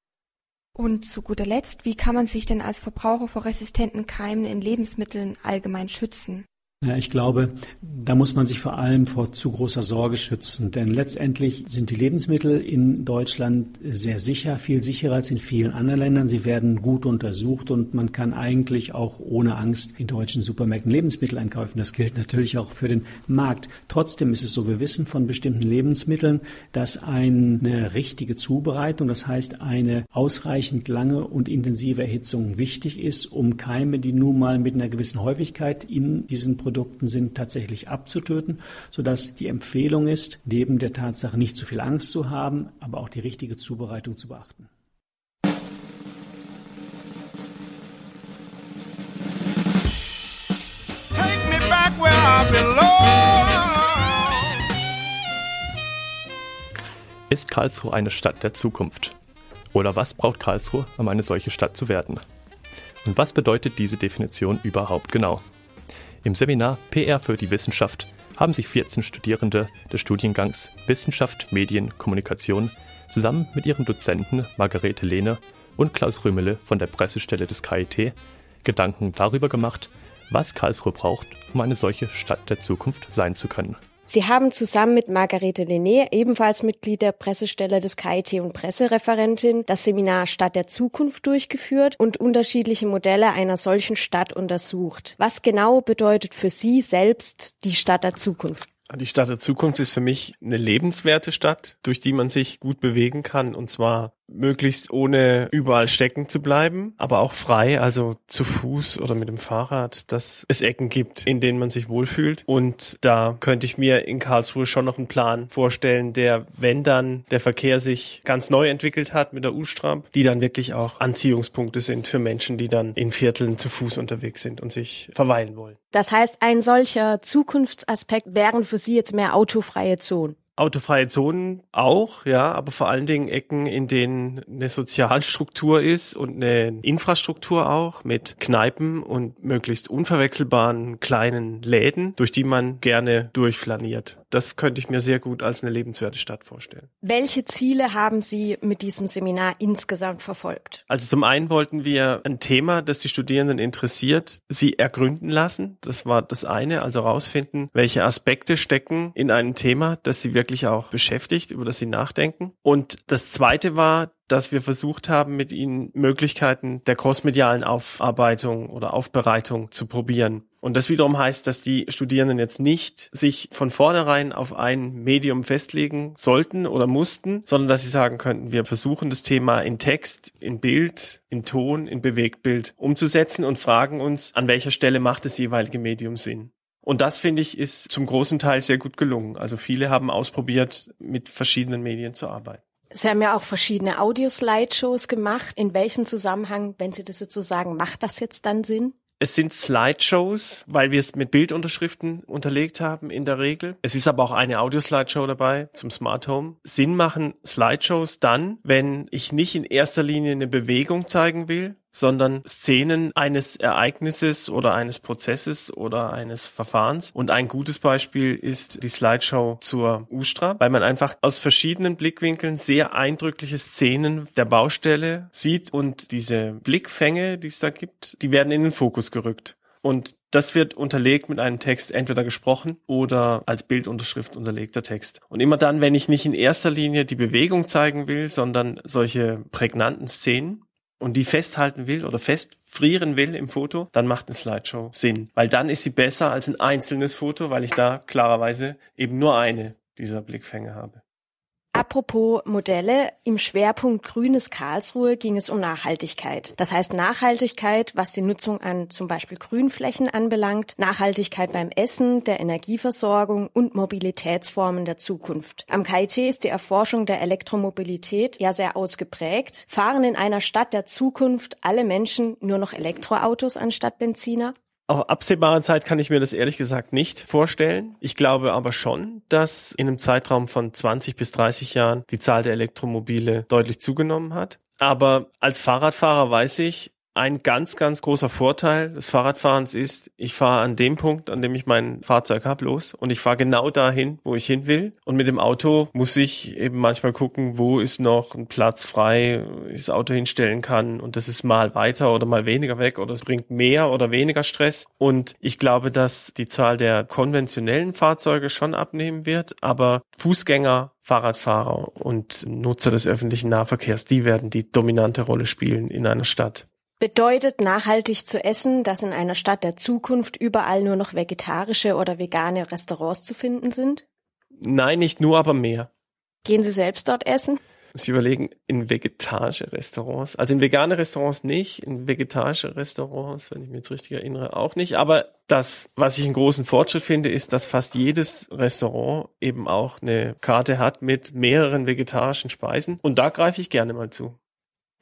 Und zu guter Letzt, wie kann man sich denn als Verbraucher vor resistenten Keimen in Lebensmitteln allgemein schützen? Ja, ich glaube, da muss man sich vor allem vor zu großer Sorge schützen, denn letztendlich sind die Lebensmittel in Deutschland sehr sicher, viel sicherer als in vielen anderen Ländern. Sie werden gut untersucht und man kann eigentlich auch ohne Angst in deutschen Supermärkten Lebensmittel einkaufen. Das gilt natürlich auch für den Markt. Trotzdem ist es so, wir wissen von bestimmten Lebensmitteln, dass eine richtige Zubereitung, das heißt eine ausreichend lange und intensive Erhitzung wichtig ist, um Keime, die nun mal mit einer gewissen Häufigkeit in diesen Produkten sind, tatsächlich abzutöten, sodass die Empfehlung ist, neben der Tatsache nicht zu viel Angst zu haben, aber auch die richtige Zubereitung zu beachten. Ist Karlsruhe eine Stadt der Zukunft? Oder was braucht Karlsruhe, um eine solche Stadt zu werden? Und was bedeutet diese Definition überhaupt genau? Im Seminar PR für die Wissenschaft haben sich 14 Studierende des Studiengangs Wissenschaft, Medien, Kommunikation zusammen mit ihren Dozenten Margarete Lehne und Klaus Rümele von der Pressestelle des KIT Gedanken darüber gemacht, was Karlsruhe braucht, um eine solche Stadt der Zukunft sein zu können. Sie haben zusammen mit Margarete Lené, ebenfalls Mitglied der Pressestelle des KIT und Pressereferentin, das Seminar Stadt der Zukunft durchgeführt und unterschiedliche Modelle einer solchen Stadt untersucht. Was genau bedeutet für Sie selbst die Stadt der Zukunft? Die Stadt der Zukunft ist für mich eine lebenswerte Stadt, durch die man sich gut bewegen kann und zwar möglichst ohne überall stecken zu bleiben, aber auch frei, also zu Fuß oder mit dem Fahrrad, dass es Ecken gibt, in denen man sich wohlfühlt. Und da könnte ich mir in Karlsruhe schon noch einen Plan vorstellen, der, wenn dann der Verkehr sich ganz neu entwickelt hat mit der U-Stramp, die dann wirklich auch Anziehungspunkte sind für Menschen, die dann in Vierteln zu Fuß unterwegs sind und sich verweilen wollen. Das heißt, ein solcher Zukunftsaspekt wären für Sie jetzt mehr autofreie Zonen. Autofreie Zonen auch, ja, aber vor allen Dingen Ecken, in denen eine Sozialstruktur ist und eine Infrastruktur auch mit Kneipen und möglichst unverwechselbaren kleinen Läden, durch die man gerne durchflaniert. Das könnte ich mir sehr gut als eine lebenswerte Stadt vorstellen. Welche Ziele haben Sie mit diesem Seminar insgesamt verfolgt? Also zum einen wollten wir ein Thema, das die Studierenden interessiert, sie ergründen lassen. Das war das eine, also herausfinden, welche Aspekte stecken in einem Thema, das sie wirklich wirklich auch beschäftigt, über das sie nachdenken. Und das zweite war, dass wir versucht haben, mit ihnen Möglichkeiten der crossmedialen Aufarbeitung oder Aufbereitung zu probieren. Und das wiederum heißt, dass die Studierenden jetzt nicht sich von vornherein auf ein Medium festlegen sollten oder mussten, sondern dass sie sagen könnten, wir versuchen das Thema in Text, in Bild, in Ton, in Bewegtbild umzusetzen und fragen uns, an welcher Stelle macht das jeweilige Medium Sinn. Und das, finde ich, ist zum großen Teil sehr gut gelungen. Also viele haben ausprobiert, mit verschiedenen Medien zu arbeiten. Sie haben ja auch verschiedene Audio-Slideshows gemacht. In welchem Zusammenhang, wenn Sie das jetzt so sagen, macht das jetzt dann Sinn? Es sind Slideshows, weil wir es mit Bildunterschriften unterlegt haben in der Regel. Es ist aber auch eine Audio-Slideshow dabei zum Smart Home. Sinn machen Slideshows dann, wenn ich nicht in erster Linie eine Bewegung zeigen will, sondern Szenen eines Ereignisses oder eines Prozesses oder eines Verfahrens. Und ein gutes Beispiel ist die Slideshow zur Ustra, weil man einfach aus verschiedenen Blickwinkeln sehr eindrückliche Szenen der Baustelle sieht und diese Blickfänge, die es da gibt, die werden in den Fokus gerückt. Und das wird unterlegt mit einem Text, entweder gesprochen oder als Bildunterschrift unterlegter Text. Und immer dann, wenn ich nicht in erster Linie die Bewegung zeigen will, sondern solche prägnanten Szenen, und die festhalten will oder festfrieren will im Foto, dann macht eine Slideshow Sinn. Weil dann ist sie besser als ein einzelnes Foto, weil ich da klarerweise eben nur eine dieser Blickfänge habe. Apropos Modelle, im Schwerpunkt Grünes Karlsruhe ging es um Nachhaltigkeit. Das heißt Nachhaltigkeit, was die Nutzung an zum Beispiel Grünflächen anbelangt, Nachhaltigkeit beim Essen, der Energieversorgung und Mobilitätsformen der Zukunft. Am KIT ist die Erforschung der Elektromobilität ja sehr ausgeprägt. Fahren in einer Stadt der Zukunft alle Menschen nur noch Elektroautos anstatt Benziner? Auf absehbare Zeit kann ich mir das ehrlich gesagt nicht vorstellen. Ich glaube aber schon, dass in einem Zeitraum von 20 bis 30 Jahren die Zahl der Elektromobile deutlich zugenommen hat. Aber als Fahrradfahrer weiß ich, ein ganz, ganz großer Vorteil des Fahrradfahrens ist, ich fahre an dem Punkt, an dem ich mein Fahrzeug habe, los und ich fahre genau dahin, wo ich hin will. Und mit dem Auto muss ich eben manchmal gucken, wo ist noch ein Platz frei, ich das Auto hinstellen kann. Und das ist mal weiter oder mal weniger weg oder es bringt mehr oder weniger Stress. Und ich glaube, dass die Zahl der konventionellen Fahrzeuge schon abnehmen wird, aber Fußgänger Fahrradfahrer und Nutzer des öffentlichen Nahverkehrs, die werden die dominante Rolle spielen in einer Stadt. Bedeutet nachhaltig zu essen, dass in einer Stadt der Zukunft überall nur noch vegetarische oder vegane Restaurants zu finden sind? Nein, nicht nur, aber mehr. Gehen Sie selbst dort essen? muss überlegen, in vegetarische Restaurants. Also in vegane Restaurants nicht, in vegetarische Restaurants, wenn ich mich jetzt richtig erinnere, auch nicht. Aber das, was ich einen großen Fortschritt finde, ist, dass fast jedes Restaurant eben auch eine Karte hat mit mehreren vegetarischen Speisen. Und da greife ich gerne mal zu.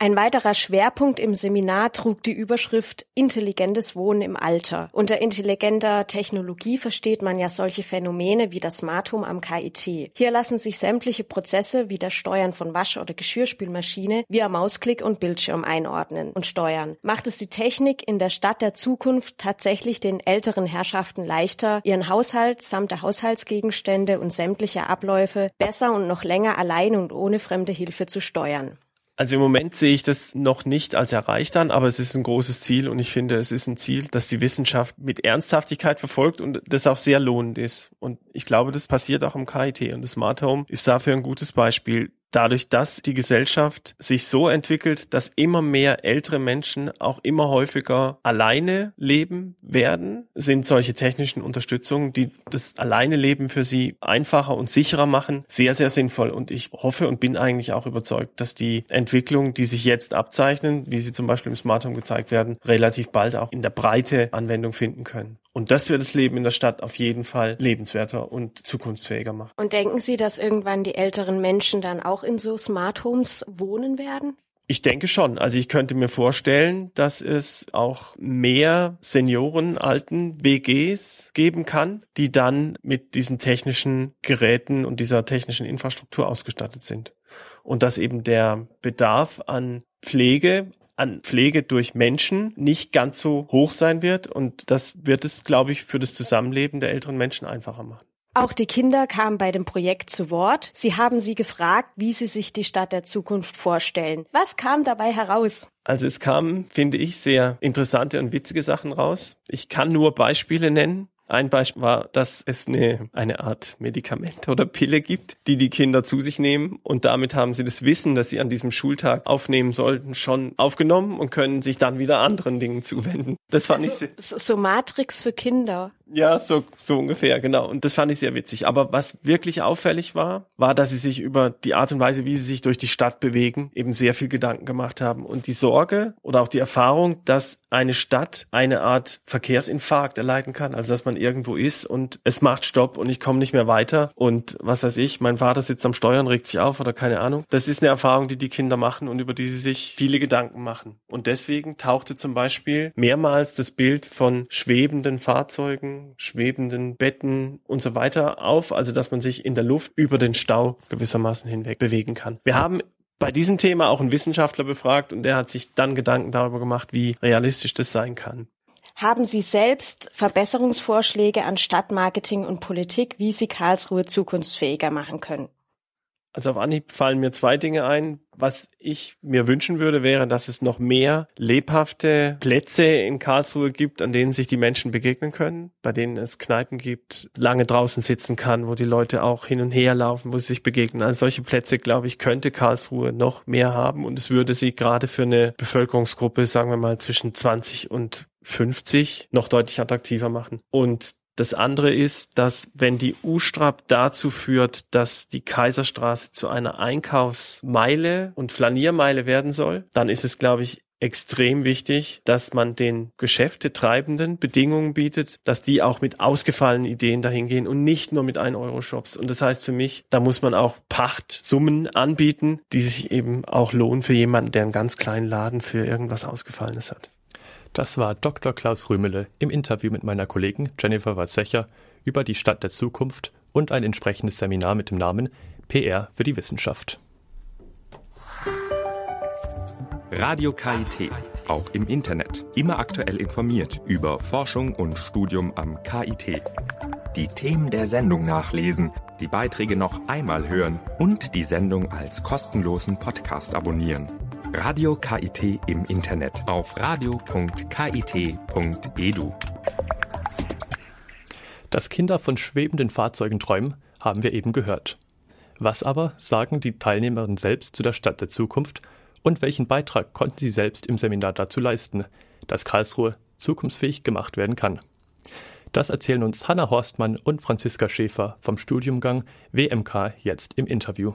Ein weiterer Schwerpunkt im Seminar trug die Überschrift Intelligentes Wohnen im Alter. Unter intelligenter Technologie versteht man ja solche Phänomene wie das Smart Home am KIT. Hier lassen sich sämtliche Prozesse wie das Steuern von Wasch- oder Geschirrspülmaschine via Mausklick und Bildschirm einordnen und steuern. Macht es die Technik in der Stadt der Zukunft tatsächlich den älteren Herrschaften leichter, ihren Haushalt samt der Haushaltsgegenstände und sämtliche Abläufe besser und noch länger allein und ohne fremde Hilfe zu steuern? Also im Moment sehe ich das noch nicht als erreicht an, aber es ist ein großes Ziel und ich finde, es ist ein Ziel, das die Wissenschaft mit Ernsthaftigkeit verfolgt und das auch sehr lohnend ist. Und ich glaube, das passiert auch im KIT und das Smart Home ist dafür ein gutes Beispiel dadurch, dass die Gesellschaft sich so entwickelt, dass immer mehr ältere Menschen auch immer häufiger alleine leben werden, sind solche technischen Unterstützungen, die das alleine Leben für sie einfacher und sicherer machen, sehr, sehr sinnvoll. Und ich hoffe und bin eigentlich auch überzeugt, dass die Entwicklungen, die sich jetzt abzeichnen, wie sie zum Beispiel im Smart Home gezeigt werden, relativ bald auch in der Breite Anwendung finden können. Und das wird das Leben in der Stadt auf jeden Fall lebenswerter und zukunftsfähiger machen. Und denken Sie, dass irgendwann die älteren Menschen dann auch in so Smart Homes wohnen werden? Ich denke schon. Also ich könnte mir vorstellen, dass es auch mehr Senioren, alten WGs geben kann, die dann mit diesen technischen Geräten und dieser technischen Infrastruktur ausgestattet sind. Und dass eben der Bedarf an Pflege an Pflege durch Menschen nicht ganz so hoch sein wird. Und das wird es, glaube ich, für das Zusammenleben der älteren Menschen einfacher machen. Auch die Kinder kamen bei dem Projekt zu Wort. Sie haben sie gefragt, wie sie sich die Stadt der Zukunft vorstellen. Was kam dabei heraus? Also es kamen, finde ich, sehr interessante und witzige Sachen raus. Ich kann nur Beispiele nennen. Ein Beispiel war, dass es eine, eine Art Medikament oder Pille gibt, die die Kinder zu sich nehmen und damit haben sie das Wissen, das sie an diesem Schultag aufnehmen sollten, schon aufgenommen und können sich dann wieder anderen Dingen zuwenden. Das fand also, ich so, so Matrix für Kinder. Ja, so, so ungefähr, genau. Und das fand ich sehr witzig. Aber was wirklich auffällig war, war, dass sie sich über die Art und Weise, wie sie sich durch die Stadt bewegen, eben sehr viel Gedanken gemacht haben. Und die Sorge oder auch die Erfahrung, dass eine Stadt eine Art Verkehrsinfarkt erleiden kann. Also, dass man irgendwo ist und es macht Stopp und ich komme nicht mehr weiter. Und was weiß ich, mein Vater sitzt am Steuern, regt sich auf oder keine Ahnung. Das ist eine Erfahrung, die die Kinder machen und über die sie sich viele Gedanken machen. Und deswegen tauchte zum Beispiel mehrmals das Bild von schwebenden Fahrzeugen schwebenden Betten und so weiter auf, also dass man sich in der Luft über den Stau gewissermaßen hinweg bewegen kann. Wir haben bei diesem Thema auch einen Wissenschaftler befragt und der hat sich dann Gedanken darüber gemacht, wie realistisch das sein kann. Haben Sie selbst Verbesserungsvorschläge an Stadtmarketing und Politik, wie Sie Karlsruhe zukunftsfähiger machen können? Also auf Anhieb fallen mir zwei Dinge ein. Was ich mir wünschen würde, wäre, dass es noch mehr lebhafte Plätze in Karlsruhe gibt, an denen sich die Menschen begegnen können, bei denen es Kneipen gibt, lange draußen sitzen kann, wo die Leute auch hin und her laufen, wo sie sich begegnen. Also solche Plätze, glaube ich, könnte Karlsruhe noch mehr haben und es würde sie gerade für eine Bevölkerungsgruppe, sagen wir mal, zwischen 20 und 50 noch deutlich attraktiver machen. Und das andere ist, dass wenn die U-Strap dazu führt, dass die Kaiserstraße zu einer Einkaufsmeile und Flaniermeile werden soll, dann ist es, glaube ich, extrem wichtig, dass man den Geschäftetreibenden Bedingungen bietet, dass die auch mit ausgefallenen Ideen dahin gehen und nicht nur mit 1-Euro-Shops. Und das heißt für mich, da muss man auch Pachtsummen anbieten, die sich eben auch lohnen für jemanden, der einen ganz kleinen Laden für irgendwas Ausgefallenes hat. Das war Dr. Klaus Rümele im Interview mit meiner Kollegin Jennifer Walzecher über die Stadt der Zukunft und ein entsprechendes Seminar mit dem Namen PR für die Wissenschaft. Radio KIT auch im Internet. Immer aktuell informiert über Forschung und Studium am KIT. Die Themen der Sendung nachlesen, die Beiträge noch einmal hören und die Sendung als kostenlosen Podcast abonnieren. Radio KIT im Internet auf radio.kit.edu. Dass Kinder von schwebenden Fahrzeugen träumen, haben wir eben gehört. Was aber sagen die Teilnehmerinnen selbst zu der Stadt der Zukunft und welchen Beitrag konnten sie selbst im Seminar dazu leisten, dass Karlsruhe zukunftsfähig gemacht werden kann? Das erzählen uns Hanna Horstmann und Franziska Schäfer vom Studiumgang WMK jetzt im Interview.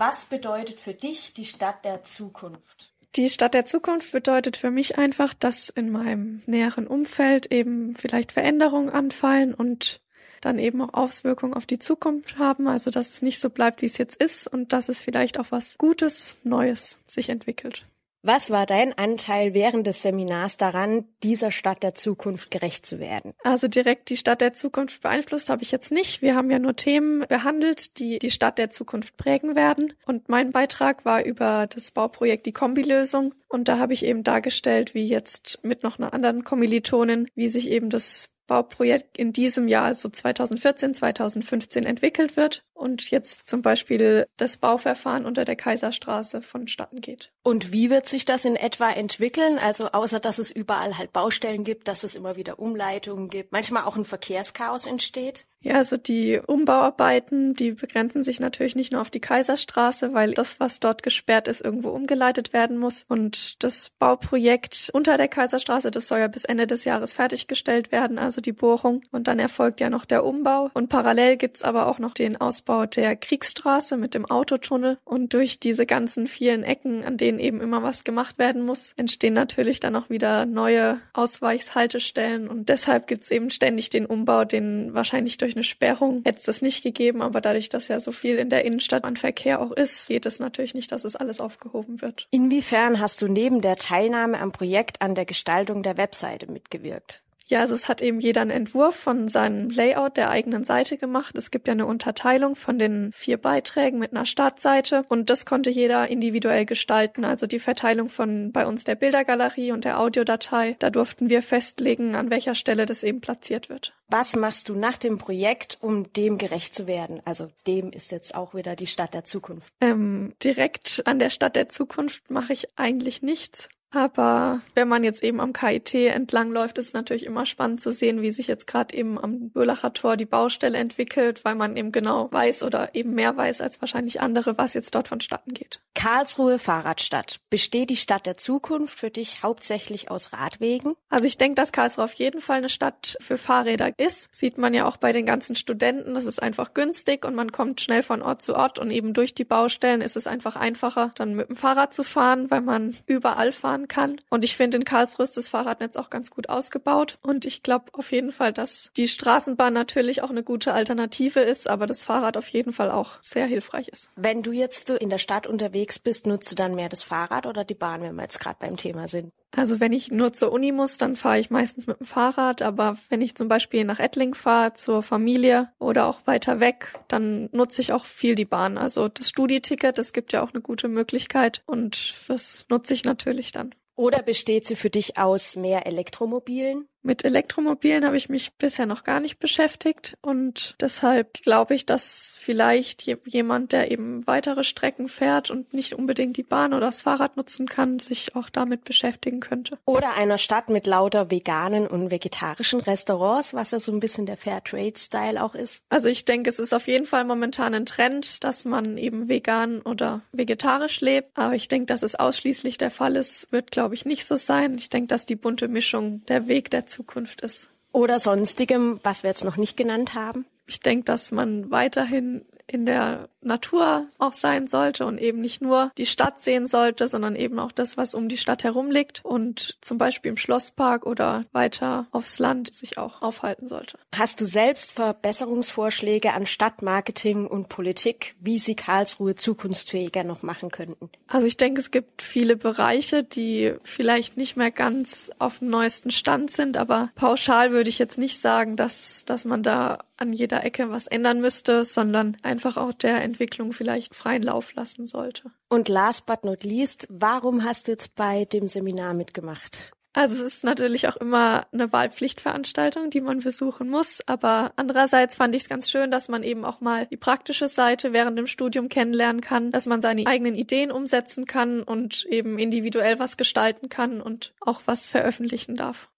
Was bedeutet für dich die Stadt der Zukunft? Die Stadt der Zukunft bedeutet für mich einfach, dass in meinem näheren Umfeld eben vielleicht Veränderungen anfallen und dann eben auch Auswirkungen auf die Zukunft haben. Also dass es nicht so bleibt, wie es jetzt ist und dass es vielleicht auch was Gutes, Neues sich entwickelt. Was war dein Anteil während des Seminars daran, dieser Stadt der Zukunft gerecht zu werden? Also direkt die Stadt der Zukunft beeinflusst habe ich jetzt nicht. Wir haben ja nur Themen behandelt, die die Stadt der Zukunft prägen werden. Und mein Beitrag war über das Bauprojekt die Kombilösung. Und da habe ich eben dargestellt, wie jetzt mit noch einer anderen Kommilitonin, wie sich eben das Bauprojekt in diesem Jahr, also 2014, 2015 entwickelt wird und jetzt zum Beispiel das Bauverfahren unter der Kaiserstraße vonstatten geht. Und wie wird sich das in etwa entwickeln? Also außer dass es überall halt Baustellen gibt, dass es immer wieder Umleitungen gibt, manchmal auch ein Verkehrschaos entsteht? Ja, also die Umbauarbeiten, die begrenzen sich natürlich nicht nur auf die Kaiserstraße, weil das, was dort gesperrt ist, irgendwo umgeleitet werden muss. Und das Bauprojekt unter der Kaiserstraße, das soll ja bis Ende des Jahres fertiggestellt werden, also die Bohrung. Und dann erfolgt ja noch der Umbau. Und parallel gibt's aber auch noch den Ausbau der Kriegsstraße mit dem Autotunnel. Und durch diese ganzen vielen Ecken, an denen eben immer was gemacht werden muss, entstehen natürlich dann auch wieder neue Ausweichshaltestellen. Und deshalb gibt's eben ständig den Umbau, den wahrscheinlich durch durch eine Sperrung hätte es das nicht gegeben, aber dadurch, dass ja so viel in der Innenstadt an Verkehr auch ist, geht es natürlich nicht, dass es alles aufgehoben wird. Inwiefern hast du neben der Teilnahme am Projekt an der Gestaltung der Webseite mitgewirkt? Ja, also es hat eben jeder einen Entwurf von seinem Layout der eigenen Seite gemacht. Es gibt ja eine Unterteilung von den vier Beiträgen mit einer Startseite und das konnte jeder individuell gestalten. Also die Verteilung von bei uns der Bildergalerie und der Audiodatei. Da durften wir festlegen, an welcher Stelle das eben platziert wird. Was machst du nach dem Projekt, um dem gerecht zu werden? Also dem ist jetzt auch wieder die Stadt der Zukunft. Ähm, direkt an der Stadt der Zukunft mache ich eigentlich nichts. Aber wenn man jetzt eben am KIT entlangläuft, ist natürlich immer spannend zu sehen, wie sich jetzt gerade eben am Böhlacher Tor die Baustelle entwickelt, weil man eben genau weiß oder eben mehr weiß als wahrscheinlich andere, was jetzt dort vonstatten geht. Karlsruhe Fahrradstadt. Besteht die Stadt der Zukunft für dich hauptsächlich aus Radwegen? Also ich denke, dass Karlsruhe auf jeden Fall eine Stadt für Fahrräder ist. Sieht man ja auch bei den ganzen Studenten. Das ist einfach günstig und man kommt schnell von Ort zu Ort und eben durch die Baustellen ist es einfach einfacher, dann mit dem Fahrrad zu fahren, weil man überall fahren kann. Und ich finde, in Karlsruhe ist das Fahrradnetz auch ganz gut ausgebaut. Und ich glaube auf jeden Fall, dass die Straßenbahn natürlich auch eine gute Alternative ist, aber das Fahrrad auf jeden Fall auch sehr hilfreich ist. Wenn du jetzt in der Stadt unterwegs bist, nutzt du dann mehr das Fahrrad oder die Bahn, wenn wir jetzt gerade beim Thema sind? Also wenn ich nur zur Uni muss, dann fahre ich meistens mit dem Fahrrad. Aber wenn ich zum Beispiel nach Ettling fahre, zur Familie oder auch weiter weg, dann nutze ich auch viel die Bahn. Also das Studieticket, das gibt ja auch eine gute Möglichkeit und das nutze ich natürlich dann. Oder besteht sie für dich aus mehr Elektromobilen? Mit Elektromobilen habe ich mich bisher noch gar nicht beschäftigt und deshalb glaube ich, dass vielleicht jemand, der eben weitere Strecken fährt und nicht unbedingt die Bahn oder das Fahrrad nutzen kann, sich auch damit beschäftigen könnte. Oder einer Stadt mit lauter veganen und vegetarischen Restaurants, was ja so ein bisschen der Fairtrade-Style auch ist. Also ich denke, es ist auf jeden Fall momentan ein Trend, dass man eben vegan oder vegetarisch lebt. Aber ich denke, dass es ausschließlich der Fall ist, wird glaube ich nicht so sein. Ich denke, dass die bunte Mischung der Weg der Zukunft ist. Oder sonstigem, was wir jetzt noch nicht genannt haben? Ich denke, dass man weiterhin in der Natur auch sein sollte und eben nicht nur die Stadt sehen sollte, sondern eben auch das, was um die Stadt herum liegt und zum Beispiel im Schlosspark oder weiter aufs Land sich auch aufhalten sollte. Hast du selbst Verbesserungsvorschläge an Stadtmarketing und Politik, wie sie Karlsruhe zukunftsfähiger noch machen könnten? Also ich denke, es gibt viele Bereiche, die vielleicht nicht mehr ganz auf dem neuesten Stand sind, aber pauschal würde ich jetzt nicht sagen, dass, dass man da an jeder Ecke was ändern müsste, sondern einfach auch der Entwicklung vielleicht freien Lauf lassen sollte. Und last but not least, warum hast du jetzt bei dem Seminar mitgemacht? Also es ist natürlich auch immer eine Wahlpflichtveranstaltung, die man besuchen muss. Aber andererseits fand ich es ganz schön, dass man eben auch mal die praktische Seite während dem Studium kennenlernen kann, dass man seine eigenen Ideen umsetzen kann und eben individuell was gestalten kann und auch was veröffentlichen darf.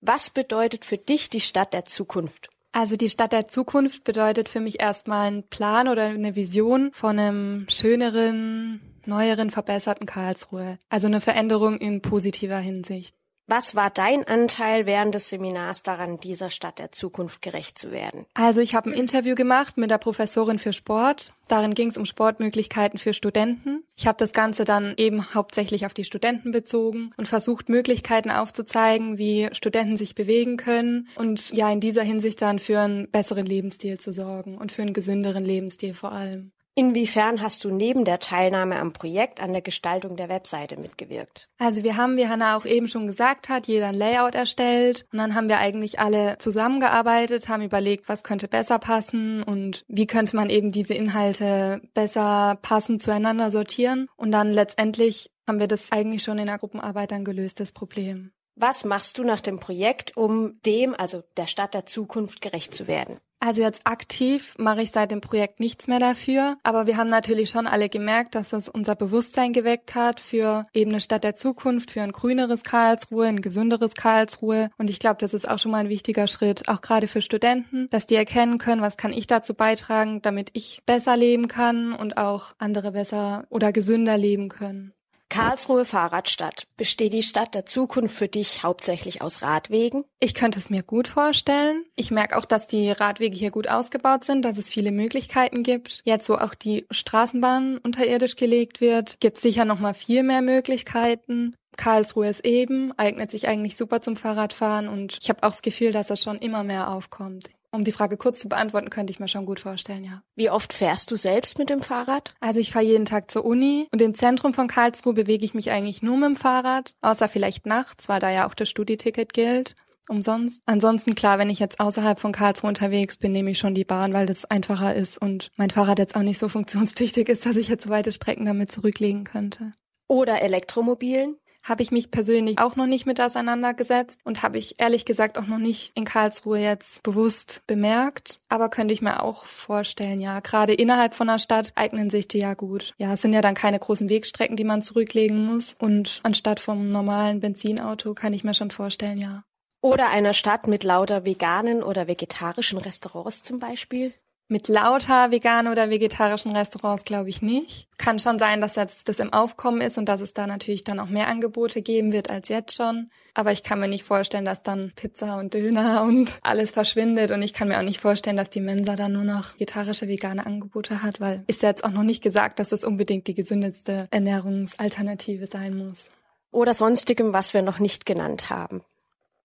Was bedeutet für dich die Stadt der Zukunft? Also die Stadt der Zukunft bedeutet für mich erstmal einen Plan oder eine Vision von einem schöneren, neueren, verbesserten Karlsruhe. Also eine Veränderung in positiver Hinsicht. Was war dein Anteil während des Seminars daran, dieser Stadt der Zukunft gerecht zu werden? Also ich habe ein Interview gemacht mit der Professorin für Sport. Darin ging es um Sportmöglichkeiten für Studenten. Ich habe das Ganze dann eben hauptsächlich auf die Studenten bezogen und versucht, Möglichkeiten aufzuzeigen, wie Studenten sich bewegen können und ja in dieser Hinsicht dann für einen besseren Lebensstil zu sorgen und für einen gesünderen Lebensstil vor allem. Inwiefern hast du neben der Teilnahme am Projekt an der Gestaltung der Webseite mitgewirkt? Also wir haben, wie Hanna auch eben schon gesagt hat, jeder ein Layout erstellt und dann haben wir eigentlich alle zusammengearbeitet, haben überlegt, was könnte besser passen und wie könnte man eben diese Inhalte besser passend zueinander sortieren und dann letztendlich haben wir das eigentlich schon in der Gruppenarbeit dann gelöst, das Problem. Was machst du nach dem Projekt, um dem, also der Stadt der Zukunft, gerecht zu werden? Also jetzt aktiv mache ich seit dem Projekt nichts mehr dafür, aber wir haben natürlich schon alle gemerkt, dass es unser Bewusstsein geweckt hat für eben eine Stadt der Zukunft, für ein grüneres Karlsruhe, ein gesünderes Karlsruhe und ich glaube, das ist auch schon mal ein wichtiger Schritt, auch gerade für Studenten, dass die erkennen können, was kann ich dazu beitragen, damit ich besser leben kann und auch andere besser oder gesünder leben können. Karlsruhe Fahrradstadt. Besteht die Stadt der Zukunft für dich hauptsächlich aus Radwegen? Ich könnte es mir gut vorstellen. Ich merke auch, dass die Radwege hier gut ausgebaut sind, dass es viele Möglichkeiten gibt. Jetzt, wo auch die Straßenbahn unterirdisch gelegt wird, gibt es sicher noch mal viel mehr Möglichkeiten. Karlsruhe ist eben, eignet sich eigentlich super zum Fahrradfahren und ich habe auch das Gefühl, dass das schon immer mehr aufkommt. Um die Frage kurz zu beantworten, könnte ich mir schon gut vorstellen, ja. Wie oft fährst du selbst mit dem Fahrrad? Also ich fahre jeden Tag zur Uni und im Zentrum von Karlsruhe bewege ich mich eigentlich nur mit dem Fahrrad, außer vielleicht nachts, weil da ja auch das Studieticket gilt. Umsonst. Ansonsten klar, wenn ich jetzt außerhalb von Karlsruhe unterwegs bin, nehme ich schon die Bahn, weil das einfacher ist und mein Fahrrad jetzt auch nicht so *laughs* funktionstüchtig ist, dass ich jetzt weite Strecken damit zurücklegen könnte. Oder Elektromobilen? Habe ich mich persönlich auch noch nicht mit auseinandergesetzt und habe ich ehrlich gesagt auch noch nicht in Karlsruhe jetzt bewusst bemerkt. Aber könnte ich mir auch vorstellen, ja, gerade innerhalb von einer Stadt eignen sich die ja gut. Ja, es sind ja dann keine großen Wegstrecken, die man zurücklegen muss. Und anstatt vom normalen Benzinauto kann ich mir schon vorstellen, ja. Oder einer Stadt mit lauter veganen oder vegetarischen Restaurants zum Beispiel? Mit lauter veganen oder vegetarischen Restaurants glaube ich nicht. Kann schon sein, dass jetzt das im Aufkommen ist und dass es da natürlich dann auch mehr Angebote geben wird als jetzt schon. Aber ich kann mir nicht vorstellen, dass dann Pizza und Döner *laughs* und alles verschwindet. Und ich kann mir auch nicht vorstellen, dass die Mensa dann nur noch vegetarische, vegane Angebote hat, weil ist ja jetzt auch noch nicht gesagt, dass es unbedingt die gesündeste Ernährungsalternative sein muss. Oder sonstigem, was wir noch nicht genannt haben.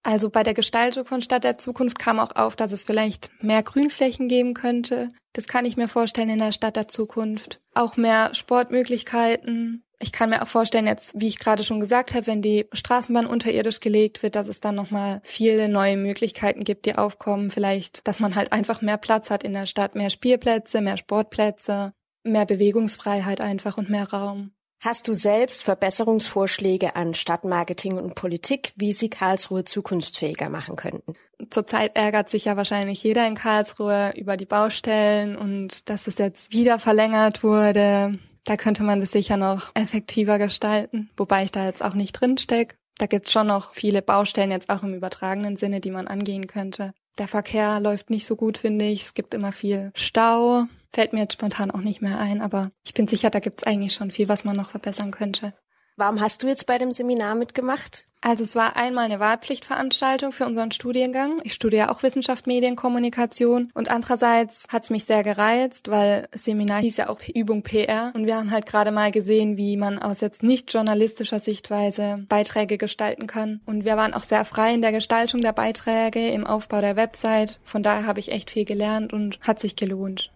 Also bei der Gestaltung von Stadt der Zukunft kam auch auf, dass es vielleicht mehr Grünflächen geben könnte. Das kann ich mir vorstellen in der Stadt der Zukunft. Auch mehr Sportmöglichkeiten. Ich kann mir auch vorstellen, jetzt, wie ich gerade schon gesagt habe, wenn die Straßenbahn unterirdisch gelegt wird, dass es dann nochmal viele neue Möglichkeiten gibt, die aufkommen. Vielleicht, dass man halt einfach mehr Platz hat in der Stadt, mehr Spielplätze, mehr Sportplätze, mehr Bewegungsfreiheit einfach und mehr Raum. Hast du selbst Verbesserungsvorschläge an Stadtmarketing und Politik, wie sie Karlsruhe zukunftsfähiger machen könnten? Zurzeit ärgert sich ja wahrscheinlich jeder in Karlsruhe über die Baustellen und dass es jetzt wieder verlängert wurde. Da könnte man das sicher noch effektiver gestalten, wobei ich da jetzt auch nicht drin stecke. Da gibt schon noch viele Baustellen jetzt auch im übertragenen Sinne, die man angehen könnte. Der Verkehr läuft nicht so gut, finde ich. Es gibt immer viel Stau. Fällt mir jetzt spontan auch nicht mehr ein, aber ich bin sicher, da gibt's eigentlich schon viel, was man noch verbessern könnte. Warum hast du jetzt bei dem Seminar mitgemacht? Also es war einmal eine Wahlpflichtveranstaltung für unseren Studiengang. Ich studiere auch Wissenschaft, Medienkommunikation und andererseits hat es mich sehr gereizt, weil Seminar hieß ja auch Übung PR und wir haben halt gerade mal gesehen, wie man aus jetzt nicht journalistischer Sichtweise Beiträge gestalten kann und wir waren auch sehr frei in der Gestaltung der Beiträge, im Aufbau der Website. Von daher habe ich echt viel gelernt und hat sich gelohnt.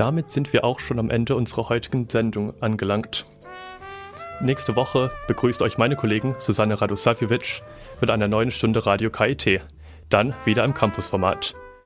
Damit sind wir auch schon am Ende unserer heutigen Sendung angelangt. Nächste Woche begrüßt euch meine Kollegin Susanne Radosavjevic mit einer neuen Stunde Radio KIT. Dann wieder im Campusformat.